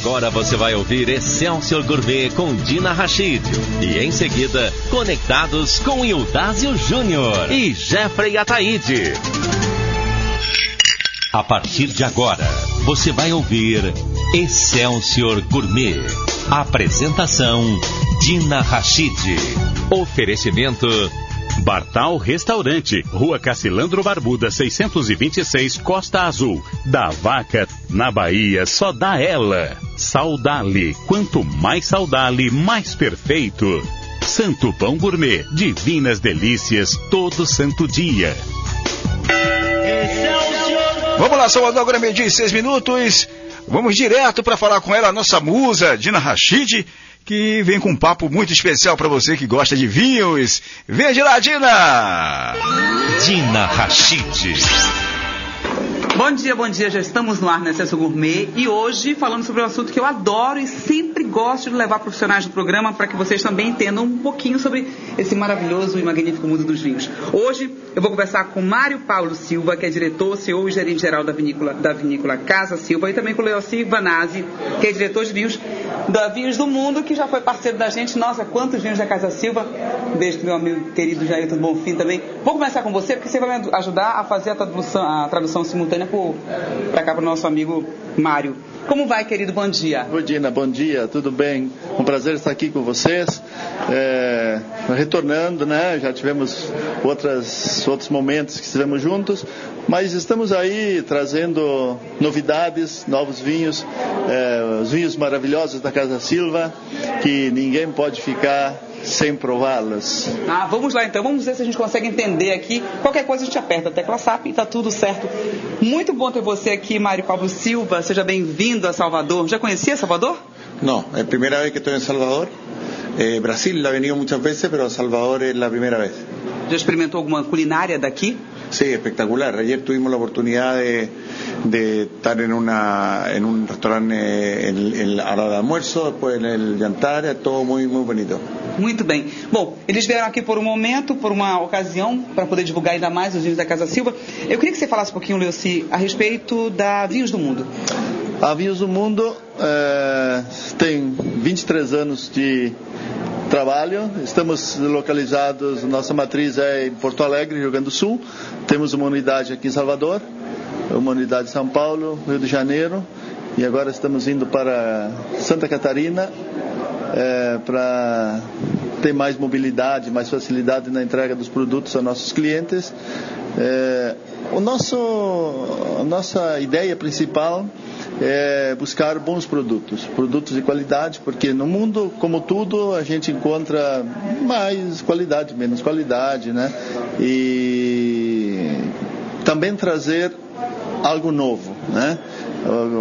Agora você vai ouvir Excelsior Gourmet com Dina Rachid. E em seguida, conectados com Ildásio Júnior e Jeffrey Ataíde. A partir de agora, você vai ouvir Excelsior Gourmet. Apresentação Dina Rachid. Oferecimento Bartal Restaurante, Rua Cacilandro Barbuda, 626, Costa Azul. Da vaca, na Bahia, só dá ela. Saudale, quanto mais saudale, mais perfeito. Santo Pão Gourmet, divinas delícias, todo santo dia. Vamos lá, Salvador, agora meio-dia seis minutos. Vamos direto para falar com ela, a nossa musa, Dina Rachid, que vem com um papo muito especial para você que gosta de vinhos. Vem de lá, Dina! Dina Rachid. Bom dia, bom dia. Já estamos no ar no Excesso Gourmet e hoje falando sobre um assunto que eu adoro e sempre gosto de levar profissionais do programa para que vocês também entendam um pouquinho sobre esse maravilhoso e magnífico mundo dos vinhos. Hoje eu vou conversar com Mário Paulo Silva, que é diretor, CEO e gerente geral da vinícola, da vinícola Casa Silva, e também com o Leocir Vanazzi, que é diretor de vinhos da Vinhos do Mundo, que já foi parceiro da gente. Nossa, quantos vinhos da Casa Silva. Um beijo meu amigo querido Jair Bonfim também. Vou começar com você, porque você vai me ajudar a fazer a tradução, a tradução simultânea para cá para o nosso amigo Mário. Como vai, querido? Bom dia. Oi, Dina, bom dia, tudo bem? Um prazer estar aqui com vocês. É, retornando, né? Já tivemos outras, outros momentos que estivemos juntos, mas estamos aí trazendo novidades, novos vinhos, é, os vinhos maravilhosos da Casa Silva, que ninguém pode ficar sem prová-las. Ah, vamos lá então, vamos ver se a gente consegue entender aqui. Qualquer coisa a gente aperta a tecla SAP e tá tudo certo. Muito bom ter você aqui, Mário Pablo Silva. Seja bem-vindo a Salvador. Já conhecia Salvador? Não, é a primeira vez que estou em Salvador. Eh, Brasil la he venido muchas veces, pero Salvador es la primera vez. Já experimentou alguma culinária daqui? Sí, espectacular. Ayer tuvimos la oportunidad de, de estar en, una, en un restaurante en, en la hora de almuerzo, después en el jantar, é todo muy, muy bonito. Muito bem. Bom, eles vieram aqui por um momento, por uma ocasião, para poder divulgar ainda mais os vinhos da Casa Silva. Eu queria que você falasse um pouquinho, Leuci, a respeito da Vinhos do Mundo. A Vinhos do Mundo é, tem 23 anos de trabalho. Estamos localizados, nossa matriz é em Porto Alegre, Rio Grande do Sul. Temos uma unidade aqui em Salvador, uma unidade em São Paulo, Rio de Janeiro. E agora estamos indo para Santa Catarina é, para ter mais mobilidade, mais facilidade na entrega dos produtos a nossos clientes. É, o nosso, a nossa ideia principal é buscar bons produtos, produtos de qualidade, porque no mundo, como tudo, a gente encontra mais qualidade, menos qualidade, né? E também trazer algo novo, né?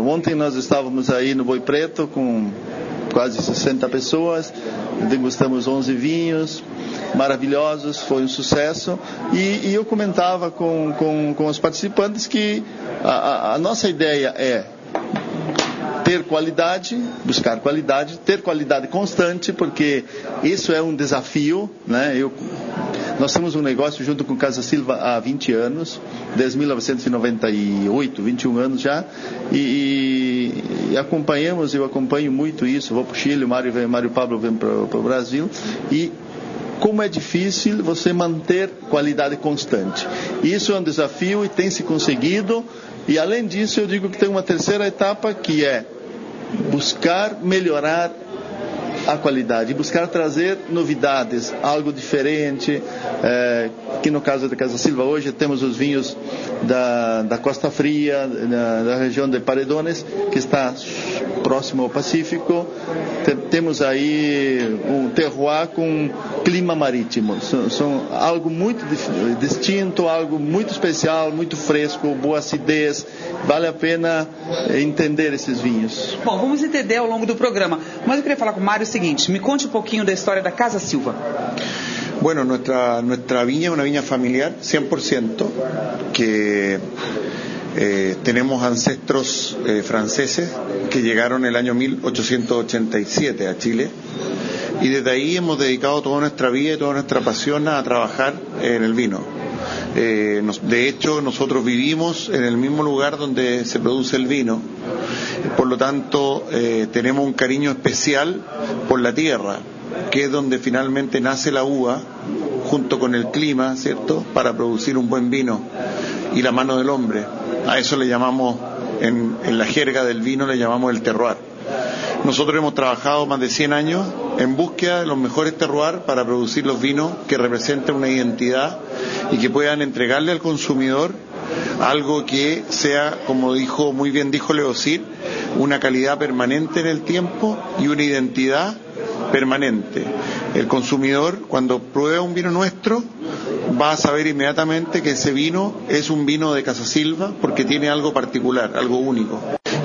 Ontem nós estávamos aí no Boi Preto com quase 60 pessoas, degustamos 11 vinhos maravilhosos, foi um sucesso. E, e eu comentava com, com, com os participantes que a, a nossa ideia é ter qualidade, buscar qualidade, ter qualidade constante, porque isso é um desafio, né? Eu, nós temos um negócio junto com Casa Silva há 20 anos, desde 1998, 21 anos já, e, e acompanhamos, eu acompanho muito isso, vou para o Chile, o Mário, vem, Mário Pablo vem para o Brasil, e como é difícil você manter qualidade constante. Isso é um desafio e tem se conseguido. E além disso, eu digo que tem uma terceira etapa que é buscar melhorar a qualidade, buscar trazer novidades, algo diferente, é, que no caso da Casa Silva hoje temos os vinhos da, da Costa Fria, da, da região de Paredones, que está próximo ao Pacífico. temos aí um terroir com clima marítimo. São, são algo muito distinto, algo muito especial, muito fresco, boa acidez. Vale a pena entender esses vinhos. Bom, vamos entender ao longo do programa. Mas eu queria falar com o Mário seguinte: me conte um pouquinho da história da Casa Silva. Bueno, nuestra, nuestra viña es una viña familiar, 100%, que eh, tenemos ancestros eh, franceses que llegaron el año 1887 a Chile y desde ahí hemos dedicado toda nuestra vida y toda nuestra pasión a trabajar en el vino. Eh, de hecho, nosotros vivimos en el mismo lugar donde se produce el vino. Por lo tanto, eh, tenemos un cariño especial por la tierra, que es donde finalmente nace la uva, junto con el clima, ¿cierto?, para producir un buen vino y la mano del hombre. A eso le llamamos, en, en la jerga del vino, le llamamos el terroir. Nosotros hemos trabajado más de 100 años en búsqueda de los mejores terroir para producir los vinos que representen una identidad y que puedan entregarle al consumidor algo que sea, como dijo muy bien dijo Leocir, una calidad permanente en el tiempo y una identidad permanente. El consumidor, cuando prueba un vino nuestro, va a saber inmediatamente que ese vino es un vino de Casa Silva porque tiene algo particular, algo único.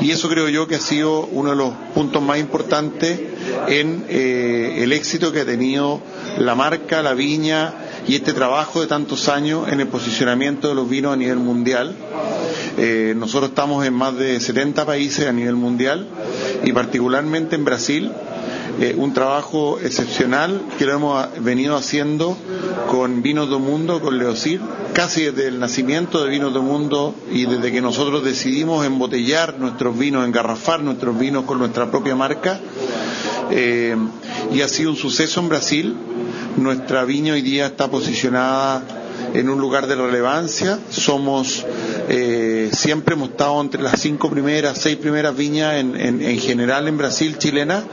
Y eso creo yo que ha sido uno de los puntos más importantes en eh, el éxito que ha tenido la marca, la viña y este trabajo de tantos años en el posicionamiento de los vinos a nivel mundial. Eh, nosotros estamos en más de 70 países a nivel mundial y particularmente en Brasil eh, un trabajo excepcional que lo hemos venido haciendo con Vinos do Mundo, con Leocir, casi desde el nacimiento de Vinos do Mundo y desde que nosotros decidimos embotellar nuestros vinos, engarrafar nuestros vinos con nuestra propia marca. Eh, y ha sido un suceso en Brasil. Nuestra viña hoy día está posicionada en un lugar de relevancia. Somos, eh, siempre hemos estado entre las cinco primeras, seis primeras viñas en, en, en, general en Brasil, chilena,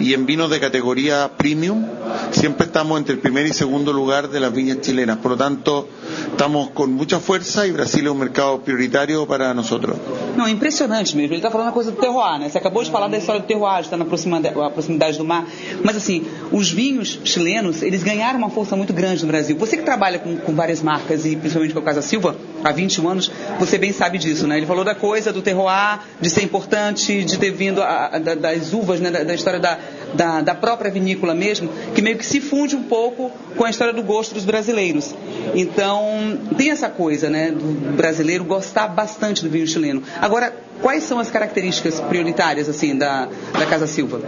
y en vinos de categoría premium, siempre estamos entre el primer y segundo lugar de las viñas chilenas. Por lo tanto, estamos con mucha fuerza y Brasil es un mercado prioritario para nosotros. Não, impressionante mesmo. Ele está falando uma coisa do terroir, né? Você acabou de falar da história do terroir, está na a proximidade do mar. Mas assim, os vinhos chilenos, eles ganharam uma força muito grande no Brasil. Você que trabalha com, com várias marcas e principalmente com a Casa Silva há 21 anos, você bem sabe disso, né? Ele falou da coisa do terroir, de ser importante, de ter vindo a, a, das uvas, né? Da, da história da, da, da, própria vinícola mesmo, que meio que se funde um pouco com a história do gosto dos brasileiros. Então, tem essa coisa, né? Do brasileiro gostar bastante do vinho chileno. Agora, quais são as características prioritárias assim da, da Casa Silva?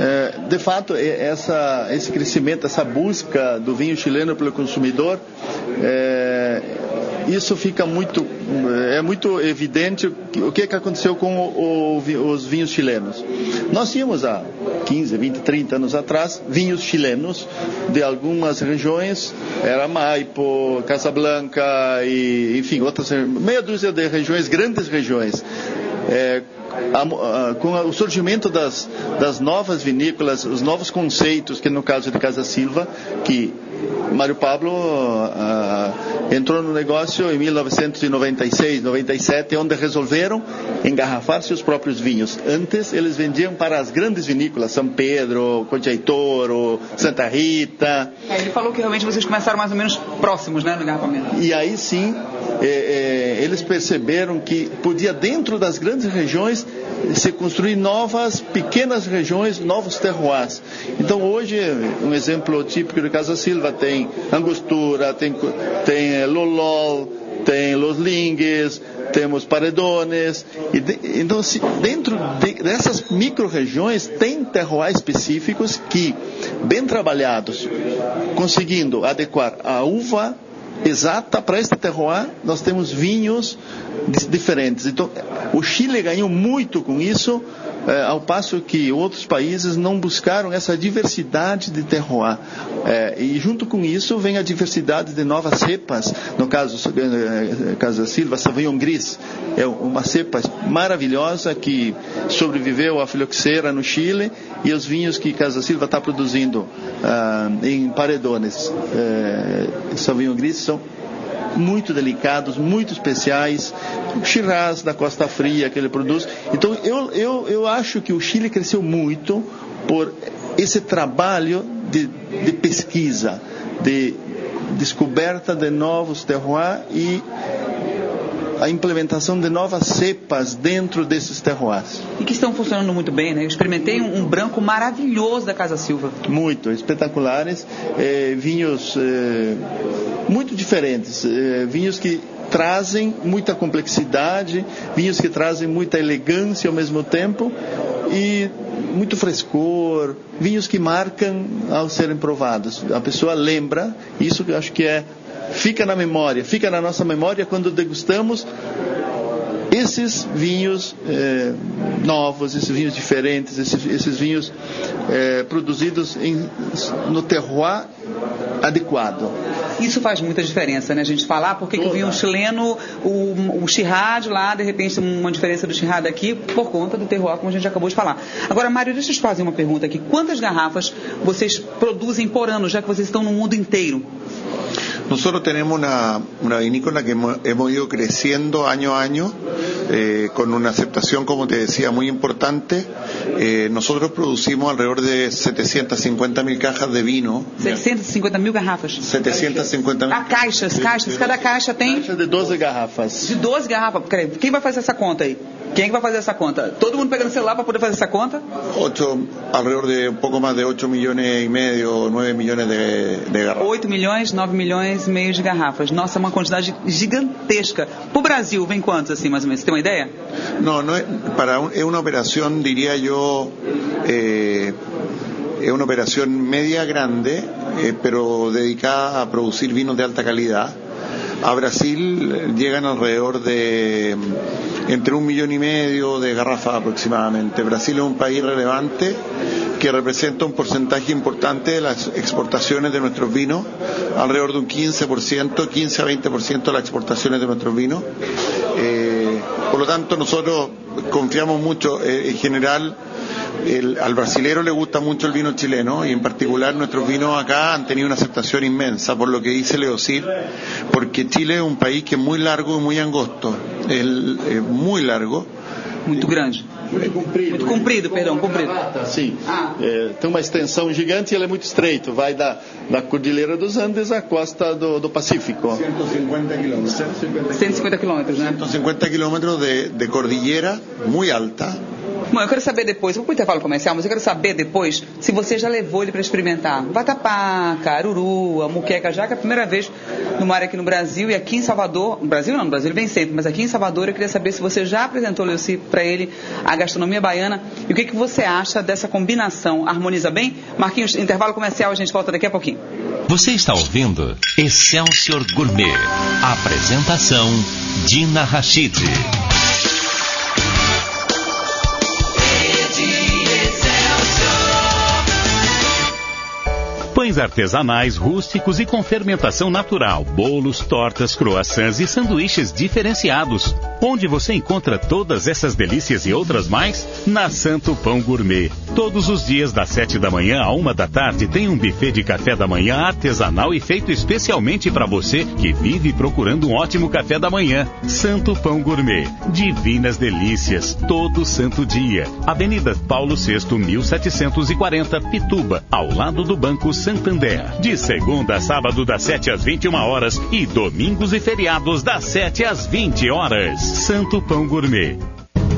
É, de fato, essa, esse crescimento, essa busca do vinho chileno pelo consumidor, é, isso fica muito é muito evidente o que, que aconteceu com o, o, os vinhos chilenos. Nós tínhamos há 15, 20, 30 anos atrás vinhos chilenos de algumas regiões, era Maipo, Casablanca e enfim outras meia dúzia de regiões, grandes regiões. É, a, a, com o surgimento das, das novas vinícolas, os novos conceitos, que no caso de Casa Silva, que Mário Pablo uh, entrou no negócio em 1996, 97, onde resolveram engarrafar seus próprios vinhos. Antes eles vendiam para as grandes vinícolas, São Pedro, Conchaitoro, Santa Rita. É, ele falou que realmente vocês começaram mais ou menos próximos, né, no engarrafamento. E aí sim, é, é, eles perceberam que podia dentro das grandes regiões se construir novas pequenas regiões, novos terroirs. Então hoje, um exemplo típico de Casa Silva tem Angostura, tem, tem Lolol, tem Los Lingues, temos Paredones. De, então, se, dentro de, dessas micro-regiões, tem terroirs específicos que, bem trabalhados, conseguindo adequar a uva exata para este terroir, nós temos vinhos diferentes. Então, o Chile ganhou muito com isso, eh, ao passo que outros países não buscaram essa diversidade de terroir. Eh, e junto com isso vem a diversidade de novas cepas. No caso, eh, caso da Silva, Sauvignon Gris é uma cepa maravilhosa que sobreviveu à filoxera no Chile e os vinhos que Casa Silva está produzindo ah, em paredones eh, Sauvignon Gris são muito delicados, muito especiais, o Shiraz da Costa Fria que ele produz. Então eu, eu, eu acho que o Chile cresceu muito por esse trabalho de, de pesquisa, de descoberta de novos terroirs e a implementação de novas cepas dentro desses terroirs. E que estão funcionando muito bem, né? Eu experimentei um, um branco maravilhoso da Casa Silva. Muito, espetaculares. Eh, vinhos eh, muito diferentes. Eh, vinhos que trazem muita complexidade, vinhos que trazem muita elegância ao mesmo tempo e muito frescor, vinhos que marcam ao serem provados. A pessoa lembra, isso eu acho que é fica na memória, fica na nossa memória quando degustamos esses vinhos eh, novos, esses vinhos diferentes, esses, esses vinhos eh, produzidos em, no terroir adequado. Isso faz muita diferença, né? A gente falar porque que o vinho chileno, o, o Chirrad lá, de repente, uma diferença do Chirrad aqui por conta do terroir, como a gente acabou de falar. Agora, Mário, deixa eu te fazer uma pergunta aqui. Quantas garrafas vocês produzem por ano, já que vocês estão no mundo inteiro? Nosotros tenemos una, una vinícola que hemos, hemos, ido creciendo año a año, eh, con una aceptación, como te decía, muy importante. Eh, nosotros producimos alrededor de 750 mil cajas de vino. 750 mil garrafas? 750 mil. Ah, caixas, caixas. Cada caixa tem? Caixa de 12 garrafas. De 12 garrafas. Quem vai fazer essa conta aí? Quem vai fazer essa conta? Todo mundo pegando celular para poder fazer essa conta? Ocho, alrededor de um pouco mais de 8 milhões e meio, 9 milhões de, de garrafas. 8 milhões, 9 milhões e meio de garrafas. Nossa, é uma quantidade gigantesca. Para o Brasil, vem quantos assim, mais ou menos? Você tem uma ideia? Não, não é, para un, é uma operação, diria eu, eh, é uma operação média grande, eh, pero dedicada a producir vinos de alta calidad. A Brasil llegan alrededor de entre un millón y medio de garrafas aproximadamente. Brasil es un país relevante que representa un porcentaje importante de las exportaciones de nuestros vinos, alrededor de un 15%, 15 a 20% de las exportaciones de nuestros vinos. Eh, por lo tanto, nosotros confiamos mucho, eh, en general, el, al brasilero le gusta mucho el vino chileno y en particular nuestros vinos acá han tenido una aceptación inmensa por lo que dice Leocir, porque Chile es un país que es muy largo y muy angosto, es, es muy largo. Muito grande. Muito comprido. Muito comprido, perdão, comprido. Sim. Ah. É, tem uma extensão gigante e ele é muito estreito. Vai da, da Cordilheira dos Andes à costa do, do Pacífico. 150 kilómetros. 150 quilômetros, né? 150 kilómetros de, de cordillera muy alta. Bom, eu quero saber depois, vou para o intervalo comercial, mas eu quero saber depois se você já levou ele para experimentar vatapá, caruru, muqueca, já que é a primeira vez no mar aqui no Brasil e aqui em Salvador, no Brasil não, no Brasil ele vem sempre, mas aqui em Salvador eu queria saber se você já apresentou, Leuci, para ele a gastronomia baiana e o que, que você acha dessa combinação, harmoniza bem? Marquinhos, intervalo comercial, a gente volta daqui a pouquinho. Você está ouvindo Excelsior Gourmet. Apresentação Dina Rachid. Artesanais, rústicos e com fermentação natural, bolos, tortas, croissants e sanduíches diferenciados. Onde você encontra todas essas delícias e outras mais? Na Santo Pão Gourmet. Todos os dias, das 7 da manhã à uma da tarde, tem um buffet de café da manhã artesanal e feito especialmente para você que vive procurando um ótimo café da manhã. Santo Pão Gourmet. Divinas delícias, todo santo dia. Avenida Paulo VI, 1740, Pituba, ao lado do Banco Santander. De segunda a sábado, das 7 às 21 horas e domingos e feriados, das 7 às 20 horas. Santo Pão Gourmet.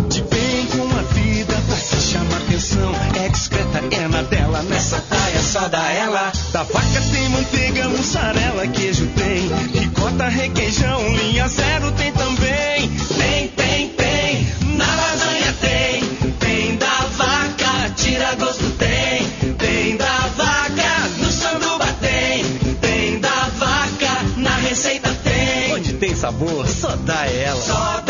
De bem com a vida, pra se chamar atenção. É discreta, é na dela, nessa praia só dá ela. Da vaca tem manteiga, mussarela, queijo tem. Ricota, requeijão, linha zero sabor, só dá ela. Só vaca.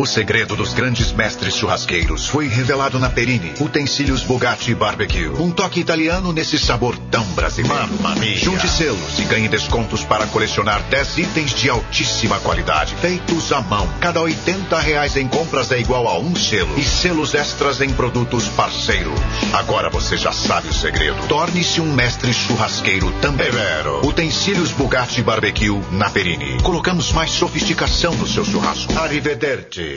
O segredo dos grandes mestres churrasqueiros foi revelado na Perini. Utensílios Bugatti Barbecue. Um toque italiano nesse sabor tão brasileiro. Mamma mia. Junte selos e ganhe descontos para colecionar 10 itens de altíssima qualidade. Feitos à mão. Cada 80 reais em compras é igual a um selo. E selos extras em produtos parceiros. Agora você já sabe o segredo. Torne-se um mestre churrasqueiro também. vero. Utensílios Bugatti Barbecue na Perini. Colocamos mais sofisticação no seu churrasco. Arrivederci.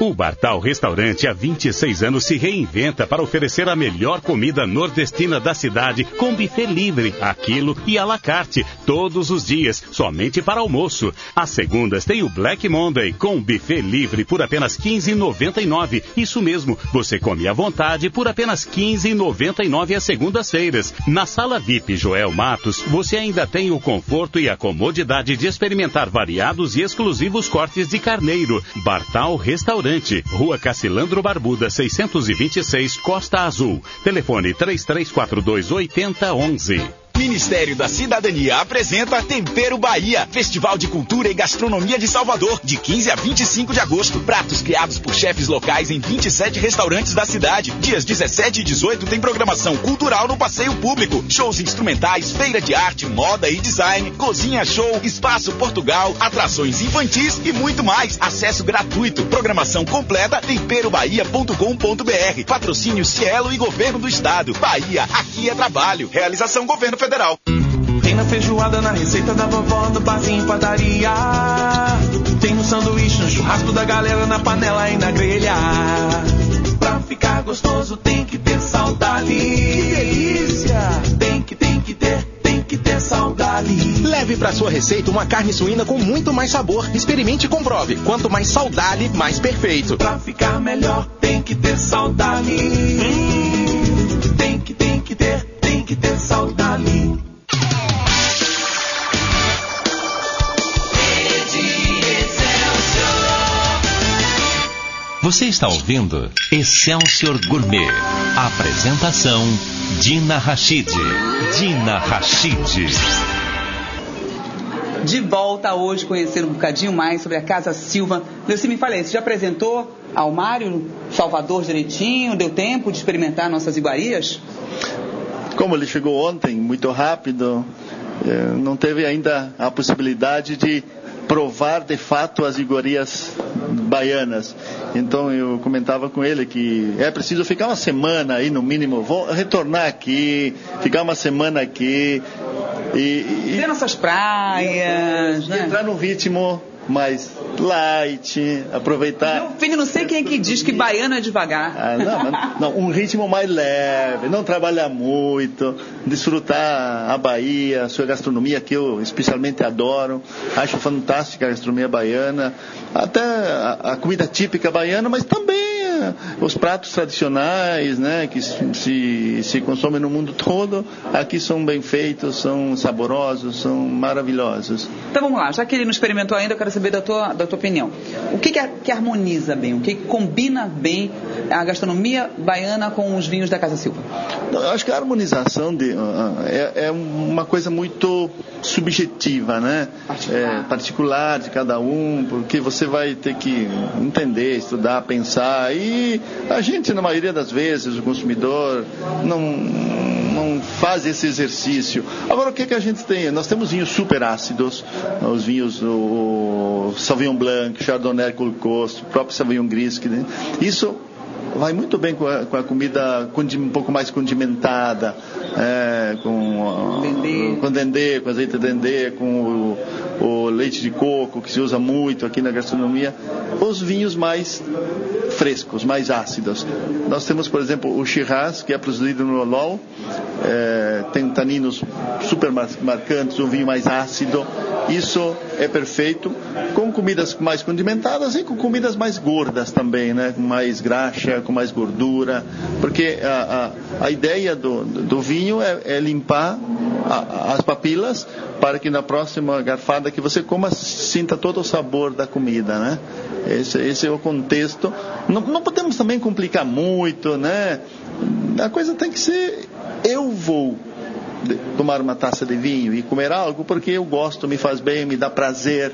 O Bartal Restaurante há 26 anos se reinventa para oferecer a melhor comida nordestina da cidade com buffet livre, aquilo e à la carte, todos os dias, somente para almoço. Às segundas tem o Black Monday com buffet livre por apenas R$ 15,99. Isso mesmo, você come à vontade por apenas R$ 15,99 às segundas-feiras. Na sala VIP Joel Matos, você ainda tem o conforto e a comodidade de experimentar variados e exclusivos cortes de carneiro. Bartal Restaurante, Rua Cacilandro Barbuda, 626, Costa Azul. Telefone 3342 8011. Ministério da Cidadania apresenta Tempero Bahia, Festival de Cultura e Gastronomia de Salvador, de 15 a 25 de agosto. Pratos criados por chefes locais em 27 restaurantes da cidade. Dias 17 e 18 tem programação cultural no passeio público, shows instrumentais, feira de arte, moda e design, cozinha show, espaço Portugal, atrações infantis e muito mais. Acesso gratuito. Programação completa temperobahia.com.br. Patrocínio Cielo e Governo do Estado. Bahia, aqui é trabalho. Realização Governo Federal. Tem na feijoada, na receita da vovó, do barzinho padaria. Tem no sanduíche, no churrasco da galera, na panela e na grelha. Pra ficar gostoso tem que ter saudade. Que delícia! Tem que, tem que ter, tem que ter saudade. Leve para sua receita uma carne suína com muito mais sabor. Experimente e comprove. Quanto mais saudade, mais perfeito. Pra ficar melhor tem que ter saudade. Hum, tem que, tem que ter, que ter saudade. Você está ouvindo Excelsior Gourmet. Apresentação Dina Rachid. Dina Rachid. De volta hoje, conhecer um bocadinho mais sobre a Casa Silva. Você me fala aí, você já apresentou ao Mário Salvador direitinho? Deu tempo de experimentar nossas iguarias? Como ele chegou ontem, muito rápido, eh, não teve ainda a possibilidade de provar de fato as iguarias baianas. Então eu comentava com ele que é preciso ficar uma semana aí no mínimo, vou retornar aqui, ficar uma semana aqui e, e Ver nossas praias, né? entrar num ritmo mais light, aproveitar. Meu filho, não sei quem é que diz que baiano é devagar. Ah, não, não, um ritmo mais leve, não trabalhar muito, desfrutar a Bahia, a sua gastronomia que eu especialmente adoro, acho fantástica a gastronomia baiana, até a, a comida típica baiana, mas também eh, os pratos tradicionais, né, que se, se, consomem no mundo todo, aqui são bem feitos, são saborosos, são maravilhosos. Então vamos lá, já que ele não experimentou ainda, eu quero saber da tua, da tua opinião. O que, que, que harmoniza bem, o que, combina bem a gastronomia baiana com os vinhos da Casa Silva? Eu acho que a harmonização de, ah, ah, é, é uma coisa muito subjetiva, né? É, particular de cada um, porque você vai ter que entender, estudar, pensar. E a gente, na maioria das vezes, o consumidor, não, não faz esse exercício. Agora, o que, que a gente tem? Nós temos vinhos super ácidos, os vinhos, o Sauvignon Blanc, Chardonnay, Colcosto, o próprio Sauvignon Gris. que, né? Isso vai muito bem com a, com a comida um pouco mais condimentada, é, com, Dendê. com dendê, com azeite de dendê, com o, o leite de coco, que se usa muito aqui na gastronomia. Os vinhos mais frescos, mais ácidos. Nós temos, por exemplo, o Shiraz, que é produzido no Olol, é, tem taninos super mar- marcantes, um vinho mais ácido. Isso é perfeito com comidas mais condimentadas e com comidas mais gordas também, né? Com mais graxa, com mais gordura, porque a, a, a ideia do, do vinho é, é limpar a- as papilas para que na próxima garfada que você coma sinta todo o sabor da comida, né? Esse, esse é o contexto. Não, não podemos também complicar muito, né? A coisa tem que ser eu vou tomar uma taça de vinho e comer algo porque eu gosto, me faz bem, me dá prazer.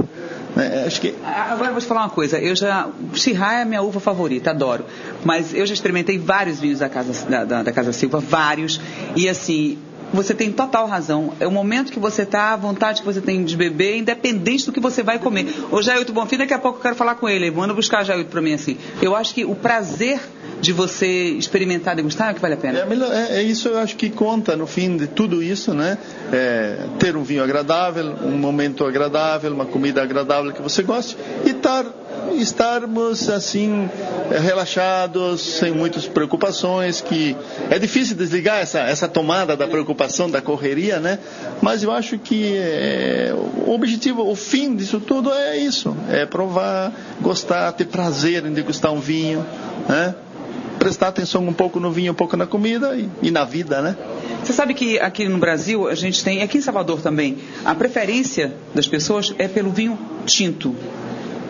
né? Acho que Agora vou te falar uma coisa. Eu já. Chirá é a minha uva favorita, adoro. Mas eu já experimentei vários vinhos da Casa, da, da- da Casa Silva, vários. E assim. Você tem total razão. É o momento que você está, a vontade que você tem de beber, independente do que você vai comer. O Jailton Bonfim, daqui a pouco eu quero falar com ele. Manda buscar Jailton para mim assim. Eu acho que o prazer de você experimentar, degustar, é o que vale a pena. É, é- é isso eu acho que conta no fim de tudo isso, né? É, ter um vinho agradável, um momento agradável, uma comida agradável que você goste e tar, estarmos assim relaxados, sem muitas preocupações, que é difícil desligar essa, essa tomada da preocupação, da correria, né? Mas eu acho que é, o objetivo, o fim disso tudo é isso, é provar, gostar, ter prazer em degustar um vinho, né? prestar atenção um pouco no vinho, um pouco na comida e, e na vida, né? Você sabe que aqui no Brasil a gente tem, aqui em Salvador também, a preferência das pessoas é pelo vinho tinto.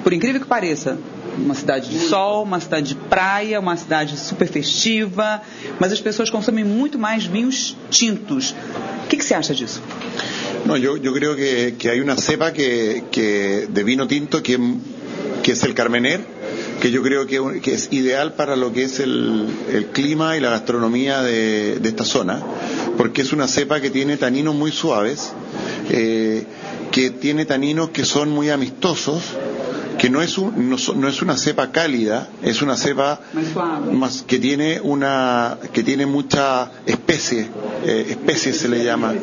Por incrível que pareça. uma cidade de sol, uma cidade de praia, uma cidade super festiva, mas as pessoas consomem muito mais vinhos tintos. O que, que você acha disso? No, yo, creo que, que hay una cepa que, que de vino tinto que, que es el Carmener, que yo creo que, que es ideal para lo que es el, el clima y la gastronomía de, de esta zona, porque es una cepa que tiene taninos muy suaves, eh, que tiene taninos que son muy amistosos, que no es, un, no, no es una cepa cálida, es una cepa más que tiene una que tiene mucha especie, eh, especie se le llama,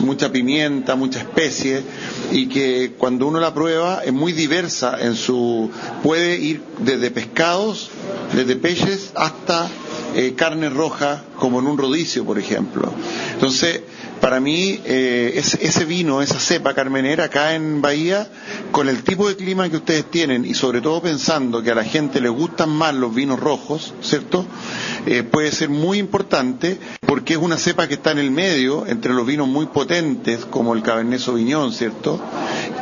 mucha pimienta, mucha especie y que cuando uno la prueba es muy diversa en su puede ir desde pescados, desde peces hasta eh, carne roja como en un rodicio, por ejemplo. Entonces, para mí, eh, ese, vino, esa cepa carmenera acá en Bahía, con el tipo de clima que ustedes tienen y sobre todo pensando que a la gente le gustan más los vinos rojos, ¿cierto? Eh, puede ser muy importante porque es una cepa que está en el medio entre los vinos muy potentes como el Cabernet Sauvignon, ¿cierto?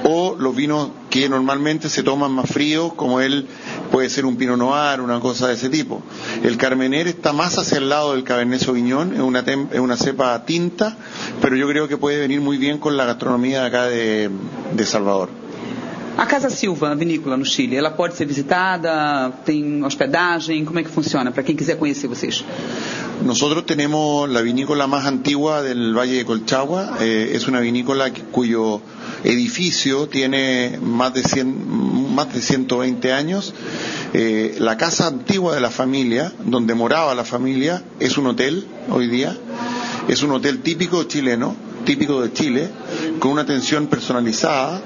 O los vinos que normalmente se toman más fríos como él puede ser un Pinot Noir, una cosa de ese tipo. El Carmener está más hacia el lado del Cabernet Sauvignon, es una, tem- es una cepa tinta, pero yo creo que puede venir muy bien con la gastronomía de acá de, de Salvador. A Casa Silva, a vinícola no Chile, ela pode ser visitada? Tem hospedagem? Como é que funciona? Para quem quiser conhecer vocês. Nosotros tenemos la vinícola más antigua del Valle de Colchagua, eh, es una vinícola cuyo edificio tiene más de, 100, más de 120 años. Eh, la casa antigua de la familia, donde moraba la familia, es un hotel hoy día, es un hotel típico chileno, típico de Chile, con una atención personalizada.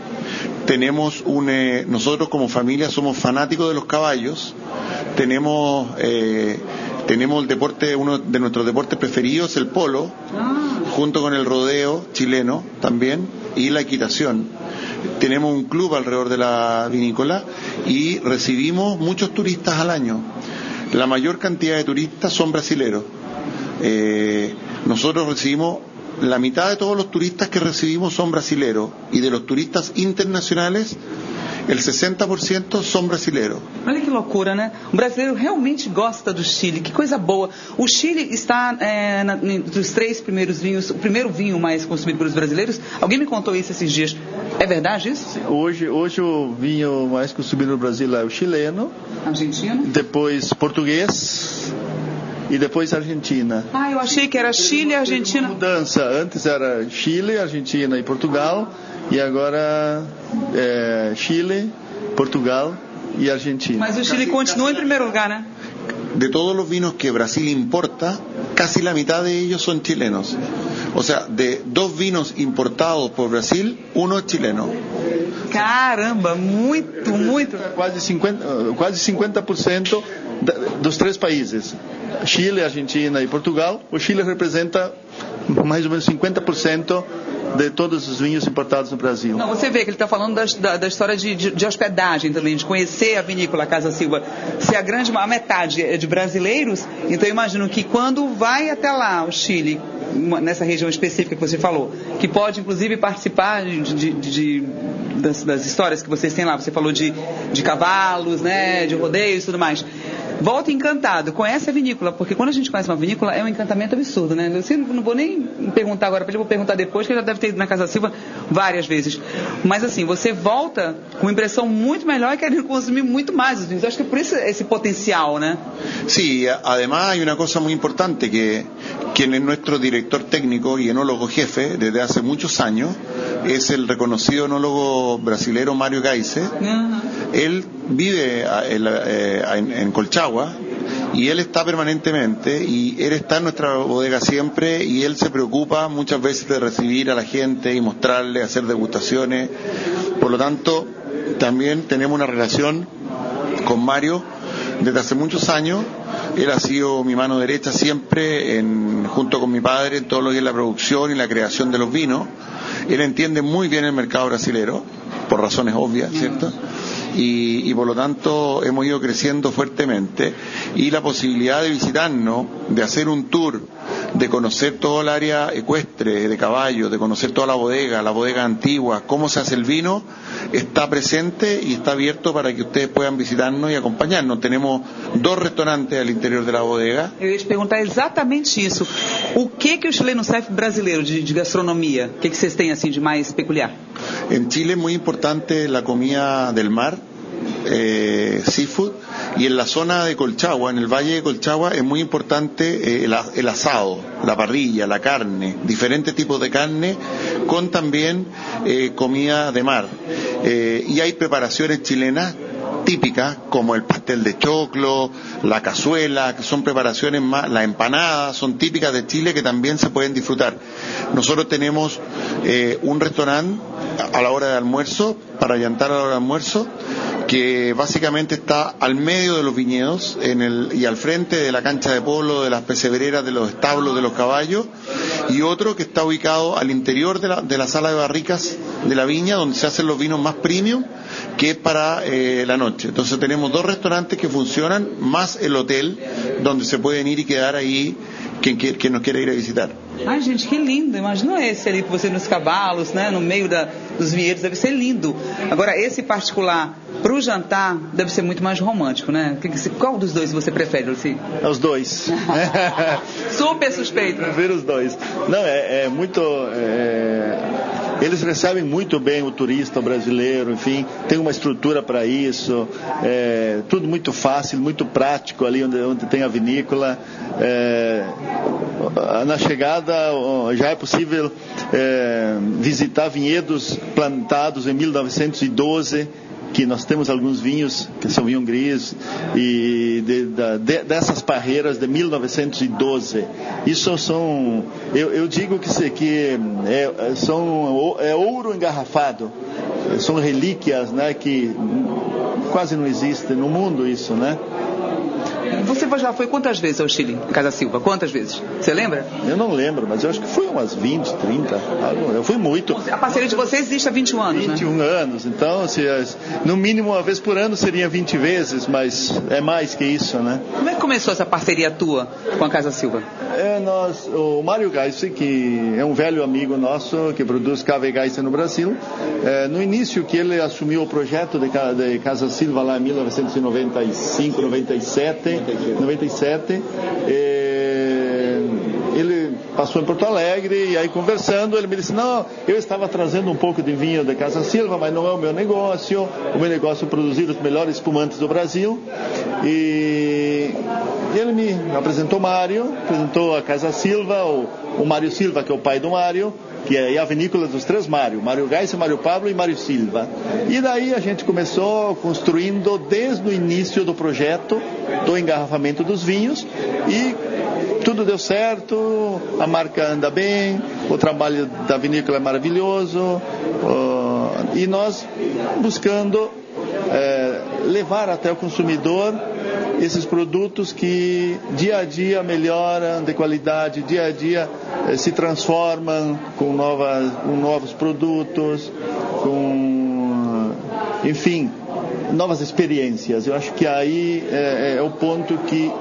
Tenemos un, eh, nosotros como familia somos fanáticos de los caballos, tenemos eh, tenemos el deporte, uno de nuestros deportes preferidos, el polo, junto con el rodeo chileno también y la equitación. Tenemos un club alrededor de la vinícola y recibimos muchos turistas al año. La mayor cantidad de turistas son brasileros. Eh, nosotros recibimos la mitad de todos los turistas que recibimos son brasileros y de los turistas internacionales el 60% son brasileros. Olha que loucura, né? O brasileiro realmente gosta do Chile, que coisa boa. O Chile está é, na, entre os três primeiros vinhos, o primeiro vinho mais consumido pelos brasileiros. Alguém me contou isso esses dias. É verdade isso? Hoje, hoje o vinho mais consumido no Brasil é o chileno, Argentino? depois português e depois Argentina. Ah, eu achei que era Chile e Argentina. Mudança, antes era Chile, Argentina e Portugal e agora é Chile, Portugal e Argentina. Mas o Chile continua em primeiro lugar, né? de todos los vinos que Brasil importa, casi la mitad de ellos son chilenos. O sea, de dos vinos importados por Brasil, uno es chileno. Caramba, muito, muito. Quase 50, eh, quase 50% da- dos três países, Chile, Argentina e Portugal. O Chile representa mais ou menos 50% de todos os vinhos importados no Brasil. Não, você vê que ele está falando das- da, da história de, de- de hospedagem também, de conhecer a vinícola Casa Silva. Se a grande a metade é de brasileiros, então eu imagino que quando vai até lá, o Chile, uma- nessa região específica que você falou, que pode inclusive participar de, de- das, das histórias que vocês têm lá. Você falou de, de cavalos, né, de rodeios e tudo mais. Volta encantado, conhece a vinícola, porque quando a gente conhece uma vinícola é um encantamento absurdo, né? Eu não vou nem perguntar agora para ele, vou perguntar depois, que ele já deve ter ido na Casa Silva várias vezes. Mas assim, você volta com uma impressão muito melhor e querendo consumir muito mais os vinhos. Eu acho que é por isso esse potencial, né? A- además hay una cosa muy importante que quien es nuestro director técnico y enólogo jefe desde hace muchos años es el reconocido enólogo brasilero Mario Gaise. Él vive eh, en Colchagua y él está permanentemente y él está en nuestra bodega siempre y él se preocupa muchas veces de recibir a la gente y mostrarle, hacer degustaciones. Por lo tanto, también tenemos una relación con Mario desde hace muchos años. Él ha sido mi mano derecha siempre, en- junto con mi padre, en todo lo que es la producción y la creación de los vinos. Él entiende muy bien el mercado brasilero, por razones obvias, ¿cierto? Y, y por lo tanto hemos ido creciendo fuertemente y la posibilidad de visitarnos, de hacer un tour de conocer todo el área ecuestre, de caballos, de conocer toda la bodega, la bodega antigua, cómo se hace el vino, está presente y está abierto para que ustedes puedan visitarnos y acompañarnos. Tenemos dos restaurantes al interior de la bodega. Eu ia te perguntar exatamente isso. O que que o chileno serve brasileiro de, de gastronomia? O que que vocês têm assim de mais peculiar? En Chile es muy importante la comida del mar, eh, seafood, y en la zona de Colchagua, en el valle de Colchagua, es muy importante eh, el, asado, la parrilla, la carne, diferentes tipos de carne, con también eh, comida de mar. Y hay preparaciones chilenas típicas como el pastel de choclo, la cazuela, que son preparaciones más, las empanadas son típicas de Chile que también se pueden disfrutar. Nosotros tenemos un restaurante a la hora de almuerzo, para allantar a la hora de almuerzo, que básicamente está al medio de los viñedos en el, y al frente de la cancha de polo, de las pesebreras, de los establos de los caballos, y otro que está ubicado al interior de la, de la sala de barricas de la viña, donde se hacen los vinos más premium, que es para eh, la noche. Entonces tenemos dos restaurantes que funcionan, más el hotel, donde se pueden ir y quedar ahí quien, quien- nos quiera ir a visitar. Ai, gente, que lindo. Imagina esse ali com você nos cavalos, né? No meio da, dos vinhedos. Deve ser lindo. Agora, esse particular, para o jantar, deve ser muito mais romântico, né? Qual dos dois você prefere, Luci? Os dois. Super suspeito. Ver os dois. Não, é, é muito. é, eles recebem muito bem o turista brasileiro, enfim, tem uma estrutura para isso, é, tudo muito fácil, muito prático ali onde, onde tem a vinícola. É, na chegada ó, já é possível é, visitar vinhedos plantados em 1912 que nós temos alguns vinhos que são vinho gris e de, de- dessas parreiras de 1912 isso são eu, eu digo que, se, que é, são é ouro engarrafado. São relíquias né que quase não existe no mundo isso né Você já foi quantas vezes ao Chile, Casa Silva? Quantas vezes? Você lembra? eu não lembro mas eu acho que foi umas 20 30 algo- eu fui muito A parceria de vocês existe há 21 anos, né? 21 anos, então se, as- no mínimo uma vez por ano seria 20 vezes, mas é mais que isso, né? Como é que começou essa parceria tua com a Casa Silva? É, nós, o Mário Geisse, que é um velho amigo nosso, que produz Cave Geisse no Brasil, é, no início que ele assumiu o projeto de, de Casa Silva lá em 1995, 97, 97, é, ele passou em Porto Alegre e aí conversando ele me disse não eu estava trazendo um pouco de vinho da Casa Silva mas não é o meu negócio. O meu negócio é produzir os melhores espumantes do Brasil. E ele me apresentou Mário apresentou a Casa Silva o, o Mário Silva que é o pai do Mário que é a vinícola dos três Mário, Mário Gais, Mário Pablo e Mário Silva. E daí a gente começou construindo desde o início do projeto do engarrafamento dos vinhos e tudo deu certo, a marca anda bem, o trabalho da vinícola é maravilhoso ó, e nós buscando é, levar até o consumidor esses produtos que dia a dia melhoram de qualidade, dia a dia eh, se transformam com, novas, com novos produtos, com, enfim, novas experiências. Eu acho que aí é, é o ponto que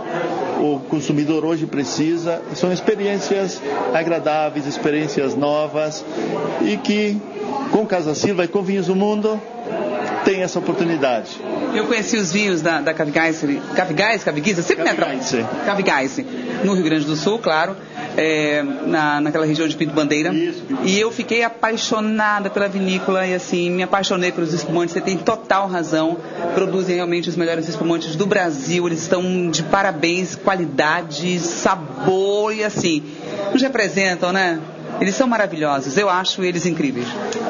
o consumidor hoje precisa. São experiências agradáveis, experiências novas e que com Casa Silva e com Vinhos do Mundo tem essa oportunidade. Eu conheci os vinhos da, da Cavigais, Cavigais, Caviguis, eu sempre me atrapalho. Cavigais, no Rio Grande do Sul, claro, é, na, naquela região de Pinto Bandeira. E eu fiquei apaixonada pela vinícola e assim, me apaixonei pelos espumantes. Você tem total razão. Produzem realmente os melhores espumantes do Brasil. Eles estão de parabéns, qualidade, sabor e assim, nos representam, né? Eles são maravilhosos. Eu acho eles incríveis.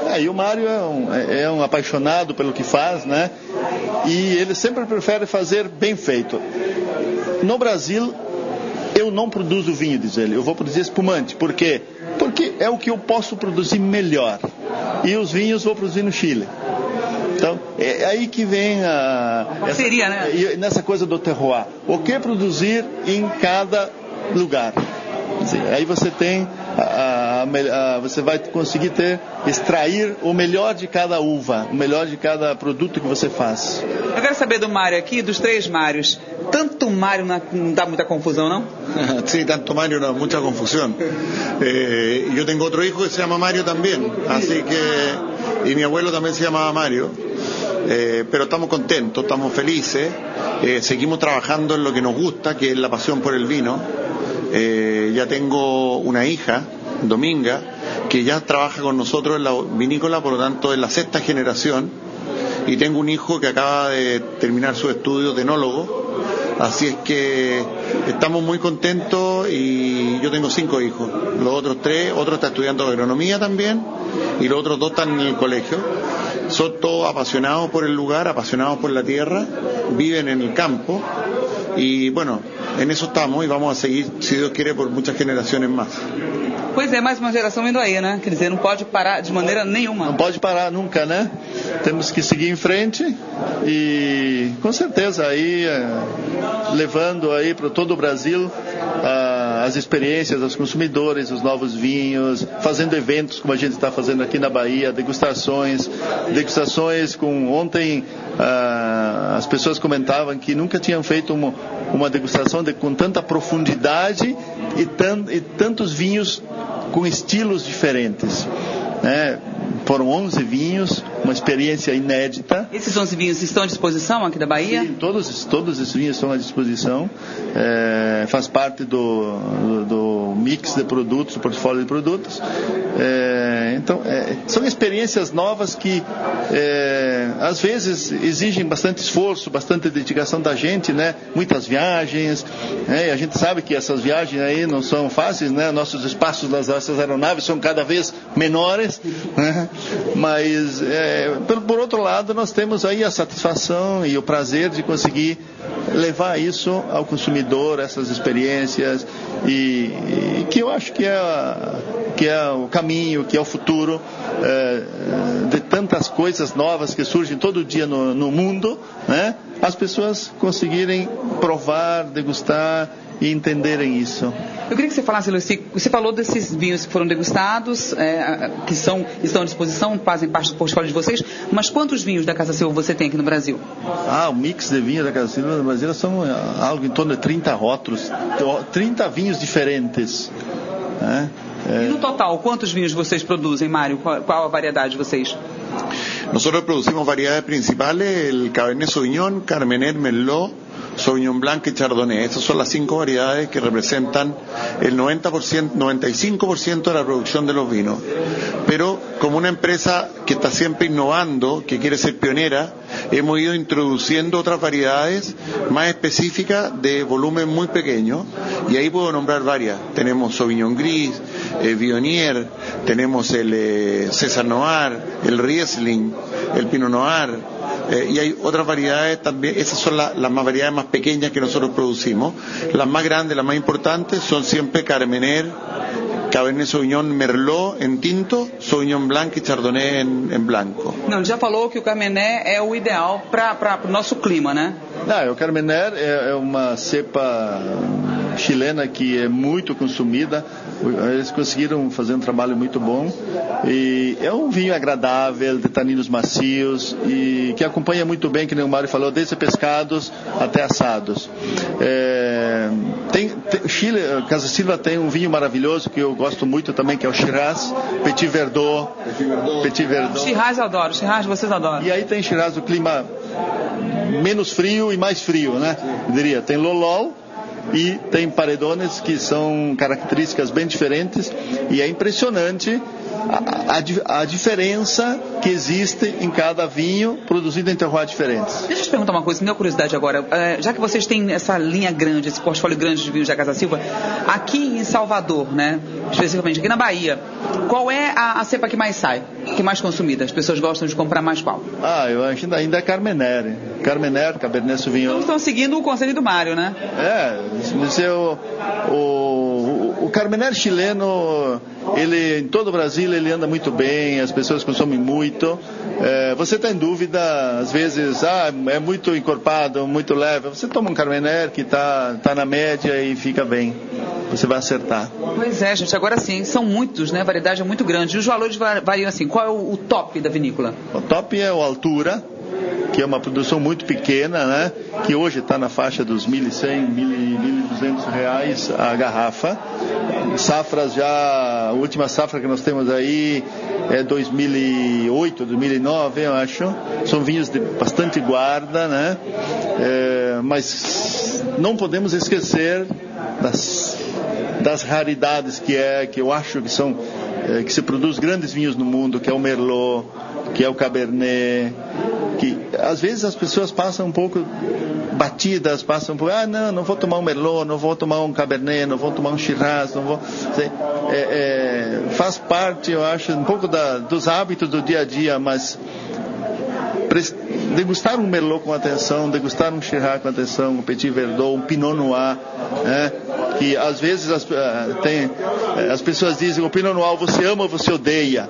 É, e o Mário é um, é- é um apaixonado pelo que faz, né? E ele sempre prefere fazer bem feito. No Brasil, eu não produzo vinho, diz ele. Eu vou produzir espumante. Por quê? Porque é o que eu posso produzir melhor. E os vinhos vou produzir no Chile. Então, é aí que vem a. Parceria, essa, né? Nessa coisa do terroir. O que produzir em cada lugar. Aí você tem a, a, a, você vai conseguir ter, extrair o melhor de cada uva, o melhor de cada produto que você faz. Eu quero saber do Mário aqui, dos três Mários. Tanto Mário não dá muita confusão, não? sí, tanto Mario no, mucha confusión. Eh, yo tengo otro hijo que se llama Mario también, así que, y mi abuelo también se llamaba Mario. Eh, pero estamos contentos, estamos felices, eh, seguimos trabajando en lo que nos gusta, que es la pasión por el vino. Eh, ya tengo una hija, Dominga, que ya trabaja con nosotros en la vinícola, por lo tanto es la sexta generación, y tengo un hijo que acaba de terminar su estudio de enólogo, así es que estamos muy contentos y yo tengo cinco hijos, los otros tres, otro está estudiando agronomía también, y los otros dos están en el colegio. Son todos apasionados por el lugar, apasionados por la tierra, viven en el campo y bueno, en eso estamos y vamos a seguir, si Dios quiere, por muchas generaciones más. Pois é, mais uma geração indo aí, né? Quer dizer, não pode parar de maneira nenhuma. Não pode parar nunca, né? Temos que seguir em frente e com certeza aí levando aí para todo o Brasil as experiências dos consumidores, os novos vinhos, fazendo eventos como a gente está fazendo aqui na Bahia, degustações, degustações com ontem as pessoas comentavam que nunca tinham feito uma, uma degustação de, com tanta profundidade e, tan, e tantos vinhos com estilos diferentes. Né? Foram 11 vinhos, uma experiência inédita. Esses 11 vinhos estão à disposição aqui da Bahia? Sim, todos, todos esses vinhos estão à disposição. É, faz parte do, do, do, mix de produtos, do portfólio de produtos. É, então, é, são experiências novas que é, às vezes exigem bastante esforço, bastante dedicação da gente, né? Muitas viagens. Né? a gente sabe que essas viagens aí não são fáceis, né? Nossos espaços das nossas aeronaves são cada vez menores, né? mas é, por, por outro lado nós temos aí a satisfação e o prazer de conseguir levar isso ao consumidor, essas experiências e, que eu acho que é, que é o caminho, que é o futuro é, de tantas coisas novas que surgem todo dia no, no mundo, né? As pessoas conseguirem provar, degustar e entenderem isso. Eu queria que você falasse, Luci, você falou desses vinhos que foram degustados, é, que são, estão à disposição, fazem parte do portfólio de vocês, mas quantos vinhos da Casa Silva você tem aqui no Brasil? Ah, o mix de vinhos da Casa Silva no Brasil são é, algo em torno de 30 rótulos, 30 vinhos diferentes. Né? É... E no total, quantos vinhos vocês produzem, Mário? Qual, qual a variedade de vocês? Nosotros producimos variedades principales, el Cabernet Sauvignon, Carmener, Merlot, Sauvignon Blanc y Chardonnay. Esas son las cinco variedades que representan el 90%, 95% de la producción de los vinos. Pero como una empresa que está siempre innovando, que quiere ser pionera, hemos ido introduciendo otras variedades más específicas de volumen muy pequeño y ahí puedo nombrar varias. Tenemos Sauvignon Gris, eh, tenemos el eh, César Noir, el Riesling, el Pinot Noir, eh, y hay otras variedades también, esas son la, las más variedades más pequeñas que nosotros producimos. Las más grandes, las más importantes son siempre Carmener, Cabernet Sauvignon Merlot em tinto, Sauvignon Blanc e Chardonnay em, em branco. Não, já falou que o Carmener é o ideal para o nosso clima, né? Não, o Carmener é, é uma cepa chilena que é muito consumida. Eles conseguiram fazer um trabalho muito bom. E é um vinho agradável, de taninos macios e que acompanha muito bem, que o Mário falou, desde pescados até assados. É, tem, tem, Chile, Casa Silva tem um vinho maravilhoso que eu gosto muito também, que é o Shiraz, Petit Verdot. Petit Verdot. Petit Verdot. Shiraz eu adoro, Shiraz vocês adoram. E aí tem Shiraz, o clima menos frio e mais frio, né? Eu diria, tem Lolol, e tem paredones que são características bem diferentes. E é impressionante a, a, a, diferença que existe em cada vinho produzido em terroirs diferentes. Deixa eu te perguntar uma coisa, deu curiosidade agora. É, já que vocês têm essa linha grande, esse portfólio grande de vinhos da Casa Silva, aqui em Salvador, né, especificamente aqui na Bahia, qual é a, a cepa que mais sai, que mais consumida? As pessoas gostam de comprar mais qual? Ah, eu acho que ainda é Carmener. Carmener, Cabernet Sauvignon. Então estão seguindo o conselho do Mário, né? É, é o, o o Carmener chileno, ele em todo o Brasil ele anda muito bem, as pessoas consomem muito. É, você está em dúvida, às vezes, ah, é muito encorpado, muito leve. Você toma um Carmener que está tá na média e fica bem. Você vai acertar. Pois é, gente. Agora sim, são muitos, né? A variedade é muito grande. E os valores variam assim. Qual é o, o top da vinícola? O top é o Altura, que é uma produção muito pequena, né? Que hoje está na faixa dos 1.100, 1.200 reais a garrafa. Safras já, a última safra que nós temos aí é 2008, 2009, eu acho. São vinhos de bastante guarda, né? É, mas não podemos esquecer das, das raridades que é, que eu acho que são, é, que se produz grandes vinhos no mundo, que é o Merlot, que é o Cabernet, que às vezes as pessoas passam um pouco batidas, passam por, ah, não, não vou tomar um Merlot, não vou tomar um Cabernet, não vou tomar um Shiraz, não vou. É, é, faz parte, eu acho, um pouco da, dos hábitos do dia a dia, mas degustar um Merlot com atenção, degustar um Shiraz com atenção, um Petit Verdot, um Pinot Noir, né? que às vezes as, uh, tem, uh, as pessoas dizem o Pinot Noir você ama ou você odeia.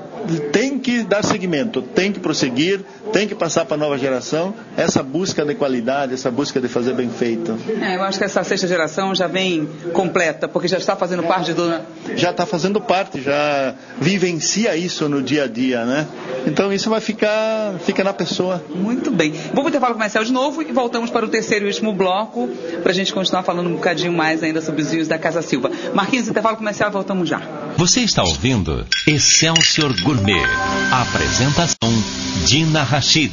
Tem que dar seguimento, tem que prosseguir, tem que passar para a nova geração essa busca de qualidade, essa busca de fazer bem feito. É, eu acho que essa sexta geração já vem completa, porque já está fazendo parte do. Já está fazendo parte, já vivencia isso no dia a dia, né? Então isso vai ficar, fica na pessoa. Muito bem. Vamos o intervalo comercial de novo e voltamos para o terceiro e último bloco para a gente continuar falando um bocadinho mais ainda sobre os vinhos da Casa Silva. Marquinhos, intervalo comercial, voltamos já. Você está ouvindo Excelsior Gourmet. Apresentação Dina Rachid.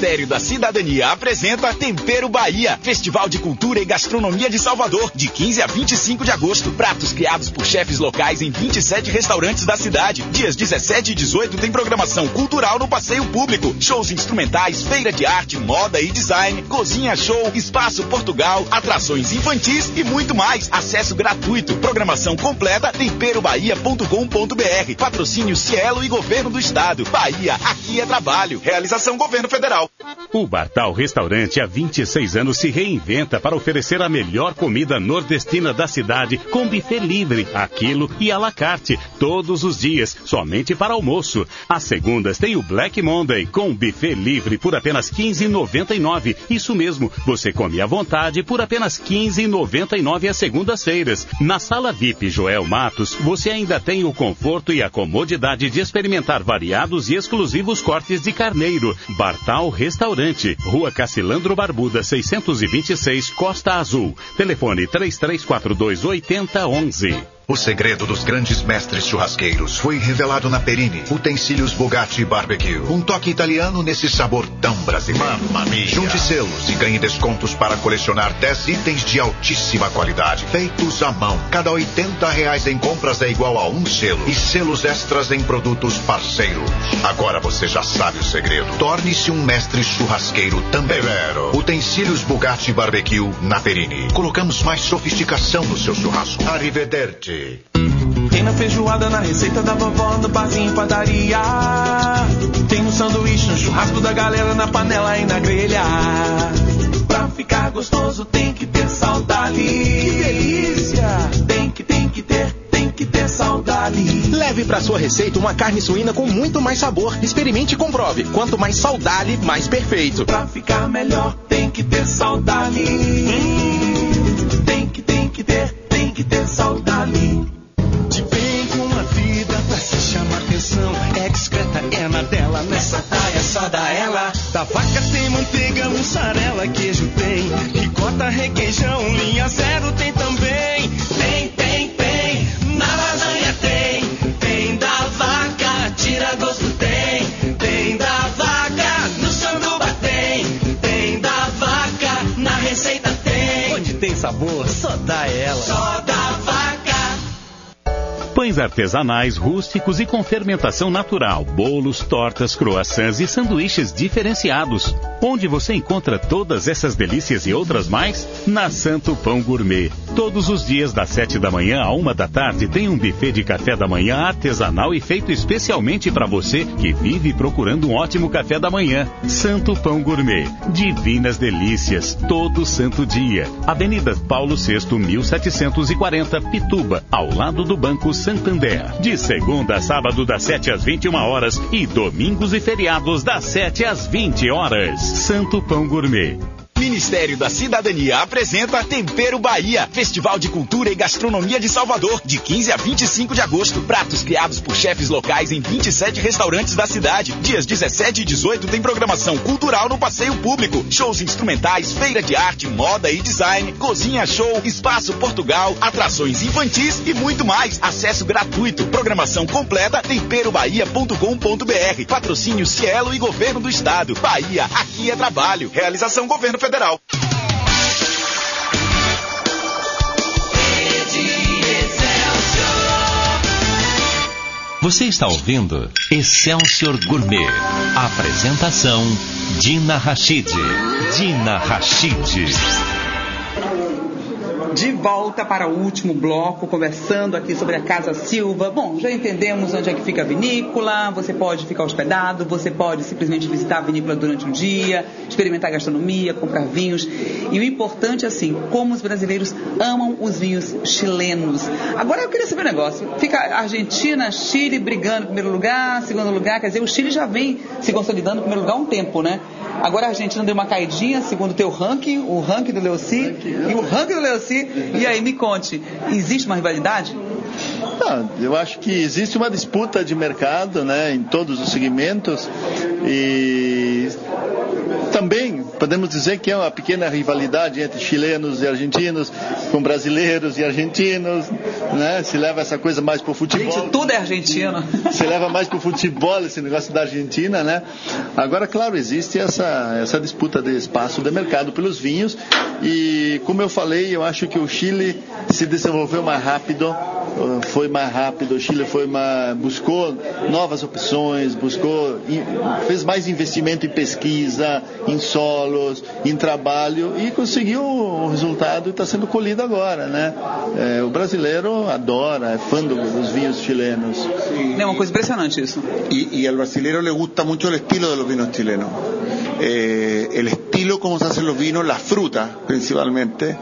Ministério da Cidadania apresenta Tempero Bahia, Festival de Cultura e Gastronomia de Salvador, de 15 a 25 de agosto. Pratos criados por chefes locais em 27 restaurantes da cidade. Dias 17 e 18 tem programação cultural no passeio público, shows instrumentais, feira de arte, moda e design, cozinha show, espaço Portugal, atrações infantis e muito mais. Acesso gratuito. Programação completa temperobahia.com.br. Patrocínio Cielo e Governo do Estado. Bahia, aqui é trabalho. Realização Governo Federal. O Bartal Restaurante há 26 anos se reinventa para oferecer a melhor comida nordestina da cidade com buffet livre, aquilo e à la carte, todos os dias, somente para almoço. Às segundas tem o Black Monday com buffet livre por apenas 15,99. Isso mesmo, você come à vontade por apenas 15,99 às segundas-feiras. Na sala VIP Joel Matos, você ainda tem o conforto e a comodidade de experimentar variados e exclusivos cortes de carneiro. Bartal Rua Cacilandro Barbuda, 626, Costa Azul. Telefone 3342 8011. O segredo dos grandes mestres churrasqueiros foi revelado na Perini. Utensílios Bugatti Barbecue. Um toque italiano nesse sabor tão brasileiro. Mamma mia. Junte selos e ganhe descontos para colecionar 10 itens de altíssima qualidade. Feitos à mão. Cada 80 reais em compras é igual a um selo. E selos extras em produtos parceiros. Agora você já sabe o segredo. Torne-se um mestre churrasqueiro também. Vero. Utensílios Bugatti Barbecue na Perini. Colocamos mais sofisticação no seu churrasco. Arrivederci. Tem na feijoada, na receita da vovó, no barzinho padaria. Tem no sanduíche, no churrasco da galera, na panela e na grelha. Pra ficar gostoso tem que ter saudade. Que delícia! Tem que, tem que ter, tem que ter saudade. Leve para sua receita uma carne suína com muito mais sabor. Experimente e comprove. Quanto mais saudade, mais perfeito. Pra ficar melhor tem que ter saudade. Hum, que ter saudade. De bem com a vida pra se chamar atenção. É discreta, é na dela, nessa taia só da ela. Da vaca tem manteiga, mussarela, queijo tem. Ricota, requeijão, linha zero tem também. Tem, tem, tem. Na lasanha tem. Tem da vaca, tira gosto tem. Tem da vaca, no sanduba tem. Tem da vaca, na receita tem. Onde tem sabor, só dá ela. Só vaca. Pães artesanais, rústicos e com fermentação natural, bolos, tortas, croissants e sanduíches diferenciados. Onde você encontra todas essas delícias e outras mais? Na Santo Pão Gourmet. Todos os dias, das 7 da manhã a uma da tarde, tem um buffet de café da manhã artesanal e feito especialmente para você que vive procurando um ótimo café da manhã. Santo Pão Gourmet. Divinas delícias, todo santo dia. Avenida Paulo VI, 1740, Pituba, ao lado do Banco Santander. De segunda a sábado, das 7 às 21 horas e domingos e feriados, das 7 às 20 horas. Santo Pão Gourmet. Ministério da Cidadania apresenta Tempero Bahia, Festival de Cultura e Gastronomia de Salvador, de 15 a 25 de agosto. Pratos criados por chefes locais em 27 restaurantes da cidade. Dias 17 e 18 tem programação cultural no passeio público, shows instrumentais, feira de arte, moda e design, cozinha show, espaço Portugal, atrações infantis e muito mais. Acesso gratuito. Programação completa temperobahia.com.br. Patrocínio Cielo e Governo do Estado. Bahia, aqui é trabalho. Realização Governo Federal. Você está ouvindo Excelsior Gourmet. Apresentação Dina Rachid. Dina Rachid. De volta para o último bloco, conversando aqui sobre a Casa Silva. Bom, já entendemos onde é que fica a vinícola, você pode ficar hospedado, você pode simplesmente visitar a vinícola durante um dia, experimentar gastronomia, comprar vinhos. E o importante, assim, como os brasileiros amam os vinhos chilenos. Agora eu queria saber um negócio. Fica Argentina, Chile brigando em primeiro lugar, segundo lugar, quer dizer, o Chile já vem se consolidando em primeiro lugar há um tempo, né? Agora a Argentina deu uma caidinha, segundo o teu ranking, o ranking do Leoci, e o ranking do Leoci. E aí, me conte, existe uma rivalidade? Não, eu acho que existe uma disputa de mercado né, em todos os segmentos e também podemos dizer que é uma pequena rivalidade entre chilenos e argentinos, com brasileiros e argentinos, né? Se leva essa coisa mais para o futebol. Gente, tudo é argentino. Se leva mais para o futebol esse negócio da Argentina, né? Agora, claro, existe essa, essa disputa de espaço de mercado pelos vinhos e, como eu falei, eu acho que o Chile se desenvolveu mais rápido, foi mais rápido, o Chile foi mais, buscou novas opções, buscou, fez mais investimento em pesquisa, em solos, em trabalho e conseguiu o resultado e está sendo colhido agora, né? É, o brasileiro adora, é fã do, dos vinhos chilenos. É uma coisa impressionante isso. Y, y al brasileiro le gusta mucho el estilo de los vinos chilenos. Eh, el estilo como se hacen los vinos, las frutas principalmente.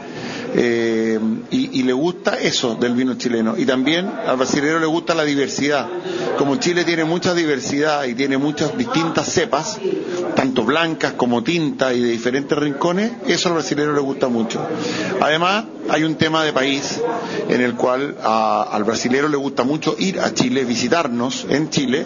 Eh, y, le gusta eso del vino chileno. Y también al brasileño le gusta la diversidad. Como Chile tiene mucha diversidad y tiene muchas distintas cepas, tanto blancas como tintas y de diferentes rincones, eso al brasileño le gusta mucho. Además, hay un tema de país en el cual a, al brasileño le gusta mucho ir a Chile, visitarnos en Chile,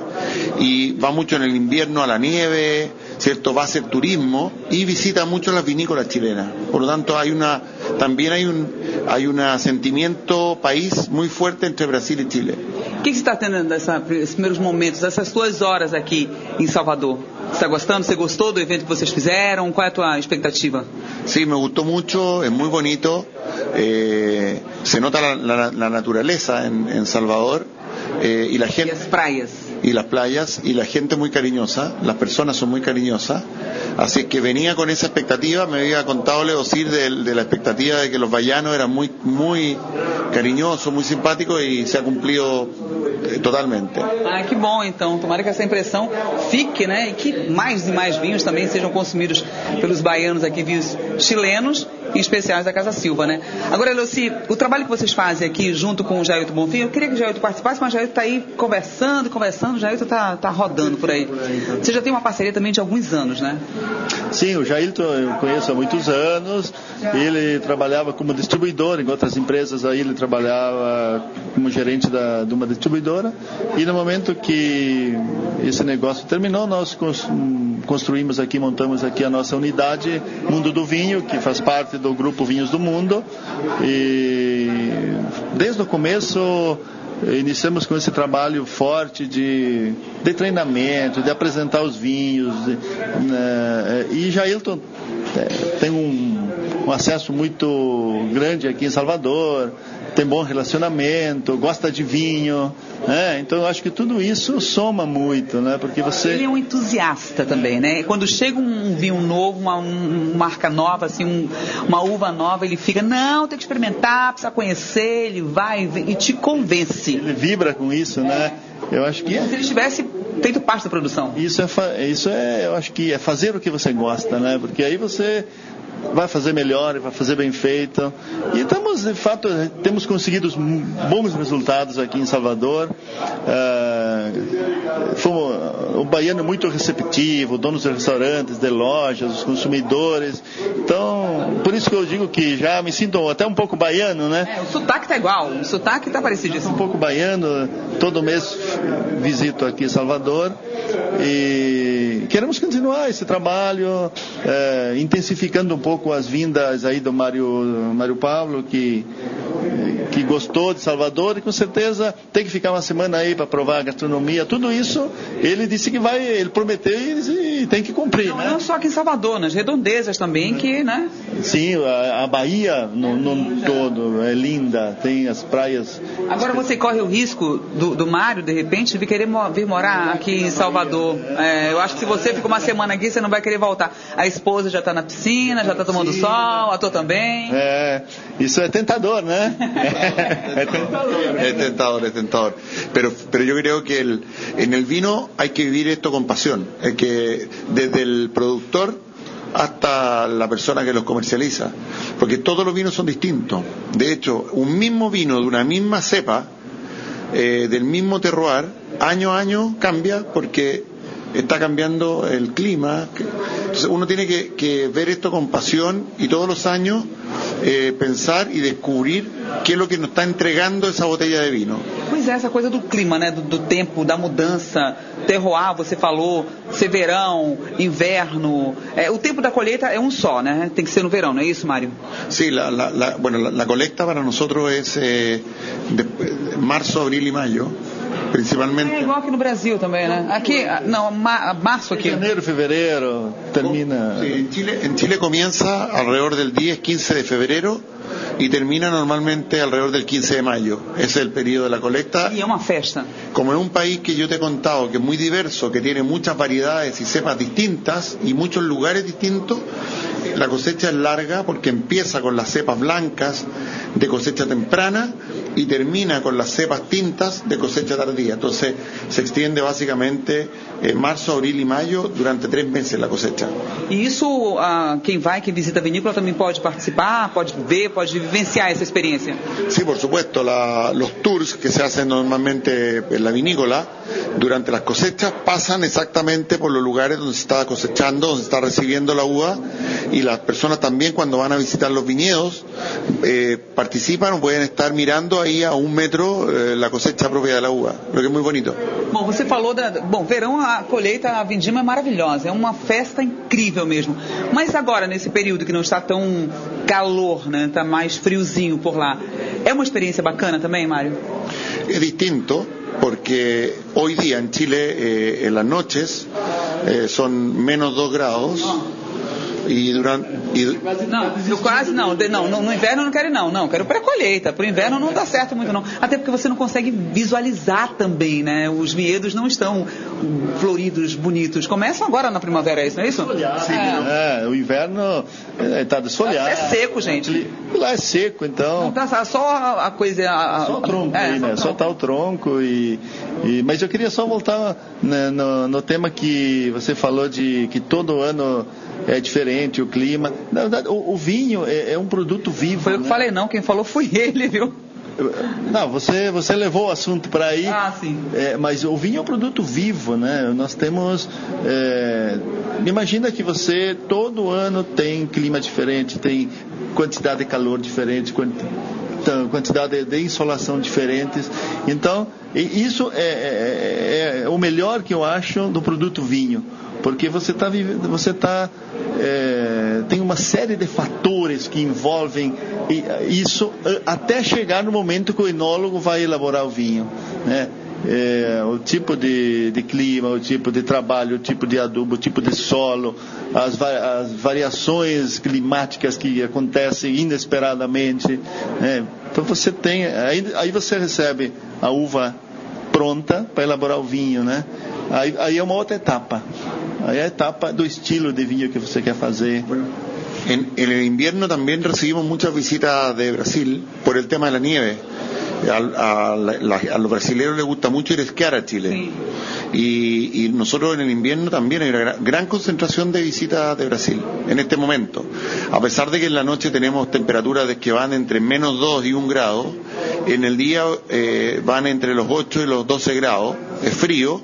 y va mucho en el invierno a la nieve, ¿cierto? Va a hacer turismo y visita mucho las vinícolas chilenas. Por lo tanto, hay una, también hay un, hay un sentimiento país muy fuerte entre Brasil y Chile. O que, que você está tendo nesses primeiros momentos, essas duas horas aqui em Salvador? Está gostando? Você gostou do evento que vocês fizeram? É a tua expectativa? Sí, me gustó mucho, es muy bonito. Eh, se nota la, la, la naturaleza en, en Salvador eh, y la gente. E as praias. Y las playas y la gente muy cariñosa, las personas son muy cariñosas. Así que venía con esa expectativa, me había contado Leocir de, de la expectativa de que los vallanos eran muy, muy cariñosos, muy simpáticos y se ha cumplido eh, totalmente. Ah, que bom então. Tomara que essa impressão fique, né? E que mais e mais vinhos também sejam consumidos pelos baianos aqui, vinhos chilenos especiais da Casa Silva, né? Agora, Leoci, o trabalho que vocês fazem aqui junto com o Jailton Bonfim, eu queria que o Jailton participasse, mas o Jailton está aí conversando, conversando, o Jailton está tá rodando por aí. Você já tem uma parceria também de alguns anos, né? Sim, o Jailton eu conheço há muitos anos. Ele trabalhava como distribuidor em outras empresas, aí ele trabalhava como gerente da, de uma distribuidora. E no momento que esse negócio terminou, nós construímos aqui, montamos aqui a nossa unidade Mundo do Vinho, que faz parte do grupo Vinhos do Mundo. E desde o começo iniciamos com esse trabalho forte de, de treinamento, de apresentar os vinhos. De, né, e Jailton é, tem um, um acesso muito grande aqui em Salvador. Tem bom relacionamento, gosta de vinho, né? Então eu acho que tudo isso soma muito, né? Porque você ele é um entusiasta também, né? Quando chega um vinho novo, uma, uma marca nova, assim, um, uma uva nova, ele fica, não, tem que experimentar, precisa conhecer, ele vai e te convence. Ele vibra com isso, né? Eu acho que se ele tivesse feito parte da produção. Isso é, isso é, eu acho que é fazer o que você gosta, né? Porque aí você vai fazer melhor, vai fazer bem feito. E estamos, de fato, temos conseguido bons resultados aqui em Salvador. Uh, fomos, o baiano é muito receptivo, donos de restaurantes, de lojas, os consumidores. Então, por isso que eu digo que já me sinto até um pouco baiano, né? É, o sotaque tá igual, o sotaque tá parecido. Um pouco baiano, todo mês visito aqui Salvador e queremos continuar esse trabalho, é, intensificando um pouco as vindas aí do Mário, Mário Pablo, que, que gostou de Salvador e com certeza tem que ficar uma semana aí para provar a gastronomia. Tudo isso ele disse que vai, ele prometeu e, e tem que cumprir. Não, né? não só aqui em Salvador, nas redondezas também, que, né? Sim, a, a Bahia no, no todo é linda, tem as praias. Agora você corre o risco do, do Mário, de repente, de querer vir morar aqui em Salvador. É, eu acho que se você fica uma semana aqui, você não vai querer voltar. A esposa já está na piscina, já está tomando Sim. sol, o ator também. É, isso é tentador, né? é tentador. Es tentador, es tentador. Pero, pero yo creo que el, en el vino hay que vivir esto con pasión. Es que desde el productor hasta la persona que los comercializa. Porque todos los vinos son distintos. De hecho, un mismo vino de una misma cepa, eh, del mismo terroir, año a año cambia porque está cambiando el clima. Entonces uno tiene que, que ver esto con pasión y todos los años eh, pensar e descobrir que é o que nos está entregando essa botella de vino. Pois é, essa coisa do clima, né? Do, do, tempo, da mudança, terroir, você falou, ser verão, inverno. É, o tempo da colheita é um só, né? Tem que ser no verão, não é isso, Mário? Sí, la, la, la, bueno, la, la colecta para nosotros es eh, de, marzo, abril y mayo. Principalmente. É igual aqui no Brasil também, né? Aqui, não, ma, março aqui. Janeiro, fevereiro, termina. Sí, en, Chile, en Chile comienza alrededor del 10, 15 de febrero y termina normalmente alrededor del 15 de mayo. Ese es el periodo de la colecta. Y es una fiesta. Como es un país que yo te he contado que es muy diverso, que tiene muchas variedades y cepas distintas y muchos lugares distintos, la cosecha es larga porque empieza con las cepas blancas de cosecha temprana y termina con las cepas tintas de cosecha tardía. Entonces se extiende básicamente en marzo, abril y mayo durante tres meses la cosecha. E isso, uh, quem vai, quem visita a vinícola também pode participar, pode ver, pode vivenciar essa experiência. Sí, por supuesto. La, los tours que se hacen normalmente en la vinícola durante las cosechas pasan exactamente por los lugares donde se está cosechando, donde se está recibiendo la uva y las personas también cuando van a visitar los viñedos eh, participan pueden estar mirando aí a um metro eh, a cosecha própria da uva, o que é muito bonito. Bom, você falou da. Bom, verão, a colheita, a vindima é maravilhosa, é uma festa incrível mesmo. Mas agora, nesse período que não está tão calor, né? Está mais friozinho por lá. É uma experiência bacana também, Mário? É distinto, porque hoy día en Chile eh, en las noches eh, son menos 2 grados. E durante. E... Não, eu quase não. não. No, no inverno eu não quero ir, não. Não, quero para colheita. Para o inverno não dá certo muito, não. Até porque você não consegue visualizar também, né? Os vinhedos não estão floridos, bonitos. Começam agora na primavera, é isso, não é isso? Sim, é. é. o inverno está desfolhado. É seco, gente. Lá é seco, então. Não tá só a coisa. A, só o tronco é, aí, né? Só tá o tronco e, e. Mas eu queria só voltar né, no, no tema que você falou de que todo ano é diferente o clima. Na verdade, o, o vinho é, é, um produto vivo. Foi eu né? que falei, não. Quem falou foi ele, viu? Não, você, você levou o assunto para aí. Ah, sim. É, mas o vinho é um produto vivo, né? Nós temos. É, imagina que você todo ano tem clima diferente, tem quantidade de calor diferente, quantidade de insolação diferentes. Então, isso é, é, é o melhor que eu acho do produto vinho porque você está você tá, é, tem uma série de fatores que envolvem isso até chegar no momento que o enólogo vai elaborar o vinho, né? É, o tipo de, de, clima, o tipo de trabalho, o tipo de adubo, o tipo de solo, as, as variações climáticas que acontecem inesperadamente. Né? Então você tem, aí, aí você recebe a uva pronta para elaborar o vinho, né? Aí, aí é uma outra etapa. Aí é a etapa do estilo de vinho que você quer fazer. En, en el invierno también recibimos muchas visitas de Brasil por el tema de la nieve. A, a la- a los brasileños les gusta mucho ir a esquiar a Chile. Y, y nosotros en el invierno también hay una gran, gran concentración de visitas de Brasil en este momento. A pesar de que en la noche tenemos temperaturas de que van entre menos 2 y 1 grado, en el día eh, van entre los 8 y los 12 grados. Es frío,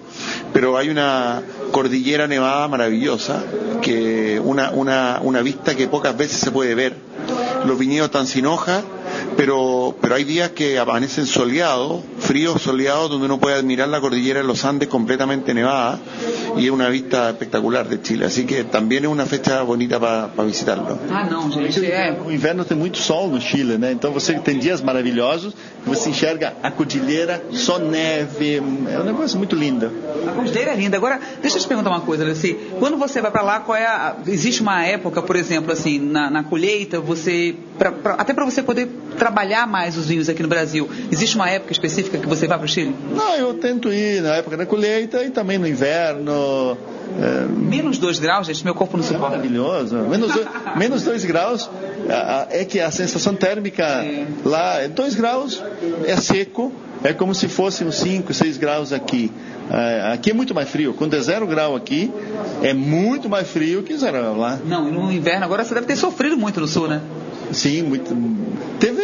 pero hay una cordillera nevada maravillosa, que una, una, una vista que pocas veces se puede ver. Los viñedos están sin hoja, pero, pero hay días que amanecen soleados, fríos soleados, donde uno puede admirar la cordillera de los Andes completamente nevada y es una vista espectacular de Chile. Así que también es una fecha bonita para visitarlo. Ah, não, gente, é. O inverno tem muito sol no Chile, né? Então você tem dias maravilhosos, você enxerga a cordilheira, só neve, é um negócio muito lindo. A cordilheira é linda. Agora, deixa eu te perguntar uma coisa, assim, quando você vai para lá, qual é a, existe uma época, por exemplo, assim, na, na colheita, você pra, pra- até para você poder trabalhar mais os vinhos aqui no Brasil, existe uma época específica que você vai para o Chile? Não, eu tento ir na época da colheita e também no inverno. É, Menos 2 graus, gente, meu corpo não suporta. maravilhoso. Menos, dois- menos 2 graus a- a- é que a sensação térmica lá é 2 graus, é seco, é como se fosse uns 5, 6 graus aqui. É, aqui é muito mais frio. Quando é zero grau aqui, é muito mais frio que zero lá. Não, e no inverno agora você deve ter sofrido muito no sul, né? Sim, muito. Teve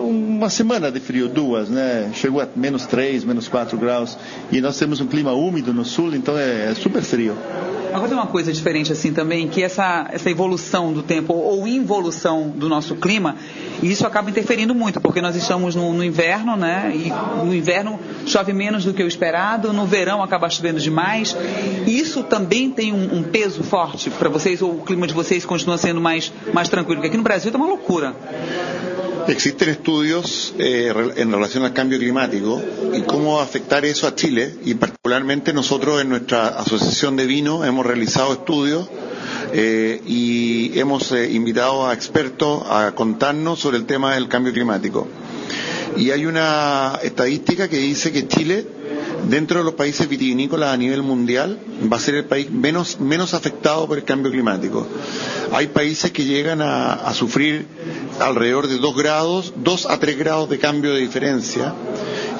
uma semana de frio, duas, né? Chegou a menos 3, menos 4 graus. E nós temos um clima úmido no sul, então é, é super frio. Agora tem uma coisa diferente assim também, que essa, essa evolução do tempo ou involução do nosso clima, e isso acaba interferindo muito, porque nós estamos no, no inverno, né? E no inverno chove menos do que o esperado, no verão acaba chovendo demais. E isso também tem um, um peso forte para vocês, ou o clima de vocês continua sendo mais, mais tranquilo? Porque aqui no Brasil tá uma loucura. Existen estudios eh, en relación al cambio climático y cómo afectar eso a Chile y particularmente nosotros en nuestra asociación de vino hemos realizado estudios eh, y hemos eh, invitado a expertos a contarnos sobre el tema del cambio climático. Y hay una estadística que dice que Chile, dentro de los países vitivinícolas a nivel mundial, va a ser el país menos, menos afectado por el cambio climático. Hay países que llegan a, sufrir alrededor de 2 grados, 2 a 3 grados de cambio de diferencia.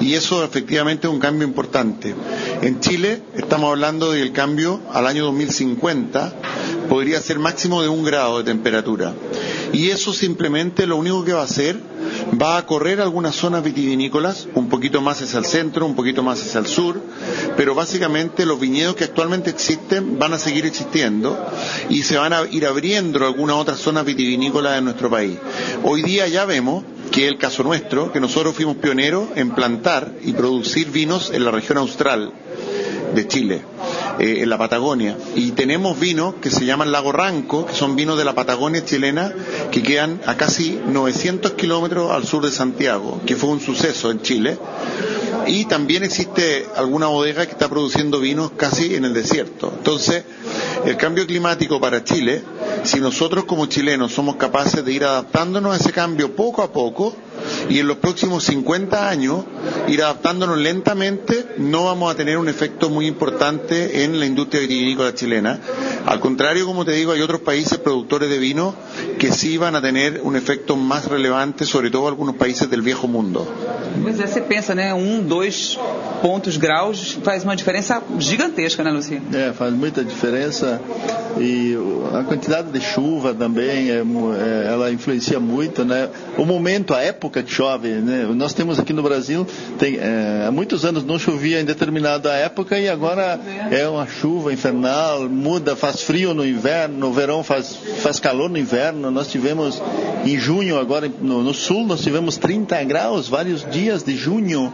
Y eso efectivamente es un cambio importante. En Chile estamos hablando del cambio al año 2050, podría ser máximo de un grado de temperatura. Y eso simplemente lo único que va a hacer va a correr algunas zonas vitivinícolas, un poquito más hacia el centro, un poquito más hacia el sur, pero básicamente los viñedos que actualmente existen van a seguir existiendo y se van a ir abriendo algunas otras zonas vitivinícolas de nuestro país. Hoy día ya vemos que es el caso nuestro, que nosotros fuimos pioneros en plantar y producir vinos en la región austral de Chile, eh, en la Patagonia. Y tenemos vinos que se llaman Lago Ranco, que son vinos de la Patagonia chilena, que quedan a casi 900 kilómetros al sur de Santiago, que fue un suceso en Chile. Y también existe alguna bodega que está produciendo vinos casi en el desierto. Entonces, el cambio climático para Chile, si nosotros como chilenos somos capaces de ir adaptándonos a ese cambio poco a poco, y en los próximos 50 años ir adaptándonos lentamente, no vamos a tener un efecto muy importante en la industria vitivinícola chilena. Al contrario, como te digo, hay otros países productores de vino que sí van a tener un efecto más relevante, sobre todo algunos países del viejo mundo. Pois é, você pensa, né? Um, dois pontos graus faz uma diferença gigantesca, né, Lucia? É, faz muita diferença e a quantidade de chuva também, é, ela influencia muito, né? O momento, a época que chove, né? Nós temos aqui no Brasil, tem, é, há muitos anos não chovia em determinada época e agora é uma chuva infernal, muda, faz frio no inverno, no verão faz, faz calor no inverno. Nós tivemos em junho, agora no, no sul, nós tivemos 30 graus vários dias de junho.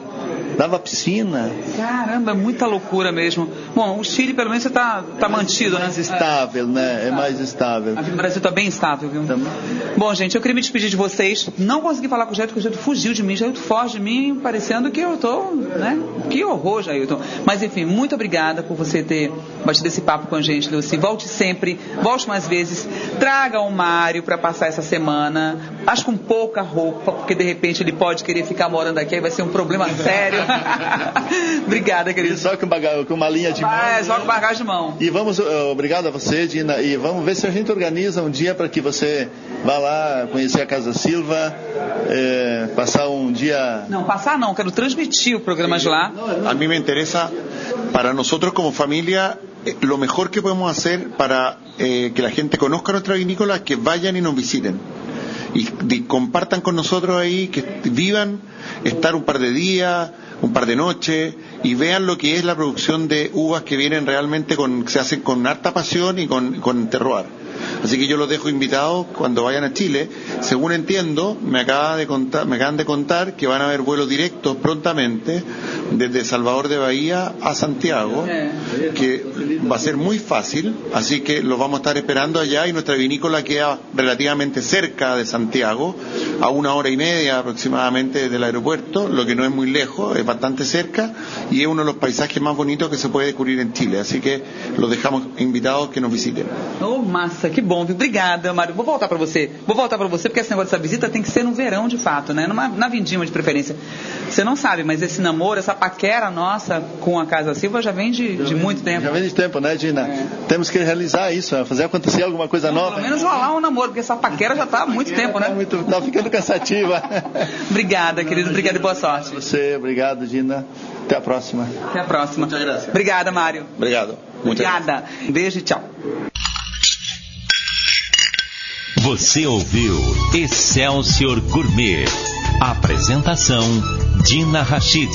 Dava piscina. Caramba, muita loucura mesmo. Bom, o Chile pelo menos está tá mantido, né? Mais estável, né? É mais estável. Aqui no Brasil está bem estável, viu? Bom, gente, eu queria me despedir de vocês. Não consegui falar com o Jailton, porque o Jailton fugiu de mim. Jailton foge de mim, parecendo que eu tô, né? Que horror, Jailton. Mas enfim, muito obrigada por você ter batido esse papo com a gente, Luci. Volte sempre, volte mais vezes. Traga o Mário para passar essa semana. Acho com pouca roupa, porque de repente ele pode querer ficar morando aqui, aí vai ser um problema sério. Obrigada, querido. E só com, com uma linha de mão. É, só com bagagem de mão. E vamos, eh, obrigado a você, Dina, e vamos ver se a gente organiza um dia para que você vá lá conhecer a Casa Silva, eh, passar um dia. Não, passar não, quero transmitir o programa de lá. A mí me interesa, para nosotros como familia, eh, lo mejor que podemos hacer para eh, que la gente conozca nuestra vinícola es que vayan y nos visiten. Y, y compartan con nosotros ahí, que vivan, estar un par de días, un par de noches y vean lo que es la producción de uvas que vienen realmente con, se hacen con harta pasión y con, con terroir. Así que yo los dejo invitados cuando vayan a Chile. Según entiendo, me, acaba de contar, me acaban de contar que van a haber vuelos directos prontamente desde Salvador de Bahía a Santiago, que va a ser muy fácil, así que los vamos a estar esperando allá y nuestra vinícola queda relativamente cerca de Santiago, a una hora y media aproximadamente del aeropuerto, lo que no es muy lejos, es bastante cerca y es uno de los paisajes más bonitos que se puede descubrir en Chile, así que los dejamos invitados que nos visiten. Que bom, viu? Obrigada, Mário. Vou voltar para você. Vou voltar para você, porque esse negócio dessa visita tem que ser no verão, de fato, né? Numa, na vindima de preferência. Você não sabe, mas esse namoro, essa paquera nossa com a Casa Silva já vem de, de muito tempo. Já vem de tempo, né, Dina? Temos que realizar isso, né? fazer acontecer alguma coisa nova. Pelo menos rolar um namoro, porque essa paquera já está há muito tempo, né? Muito, tá ficando cansativa. Obrigada, querido. Obrigada e boa sorte. Você, obrigado, Dina. Até a próxima. Até a próxima. Obrigada, Mário. Obrigado. Obrigada. Beijo e tchau. Você ouviu Excelsior Gourmet. Apresentação Dina Rachid.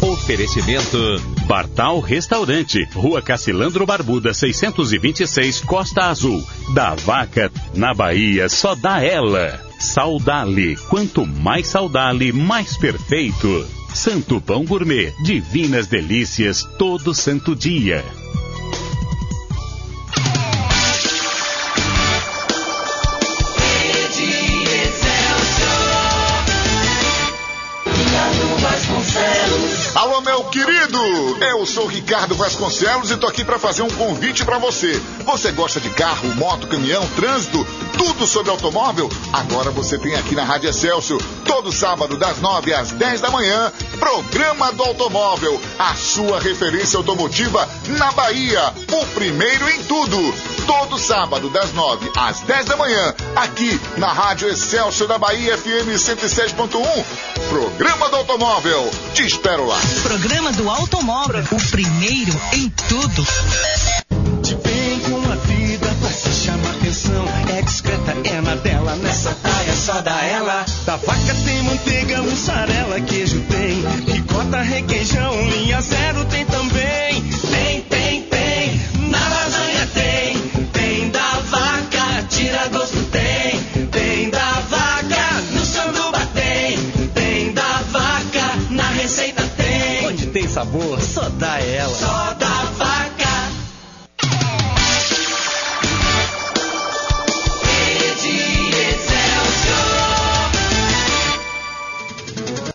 Oferecimento Bartal Restaurante, Rua Cacilandro Barbuda, 626, Costa Azul. Da Vaca, na Bahia, só dá ela. Saudale, quanto mais saudale, mais perfeito. Santo Pão Gourmet, divinas delícias todo santo dia. Ooh. Eu sou Ricardo Vasconcelos e tô aqui para fazer um convite para você. Você gosta de carro, moto, caminhão, trânsito, tudo sobre automóvel? Agora você tem aqui na Rádio Excelsior, todo sábado das 9 às 10 da manhã, Programa do Automóvel, a sua referência automotiva na Bahia, o primeiro em tudo. Todo sábado das 9 às 10 da manhã, aqui na Rádio Excelsior da Bahia FM 107.1. Programa do Automóvel. Te espero lá. Programa do Automóvel, o primeiro em tudo. Te vem com a vida pra se chamar atenção. É discreta, é na dela, nessa praia só dá ela. Da vaca tem manteiga, mussarela, queijo tem. Ricota, requeijão sabor só dá ela. Só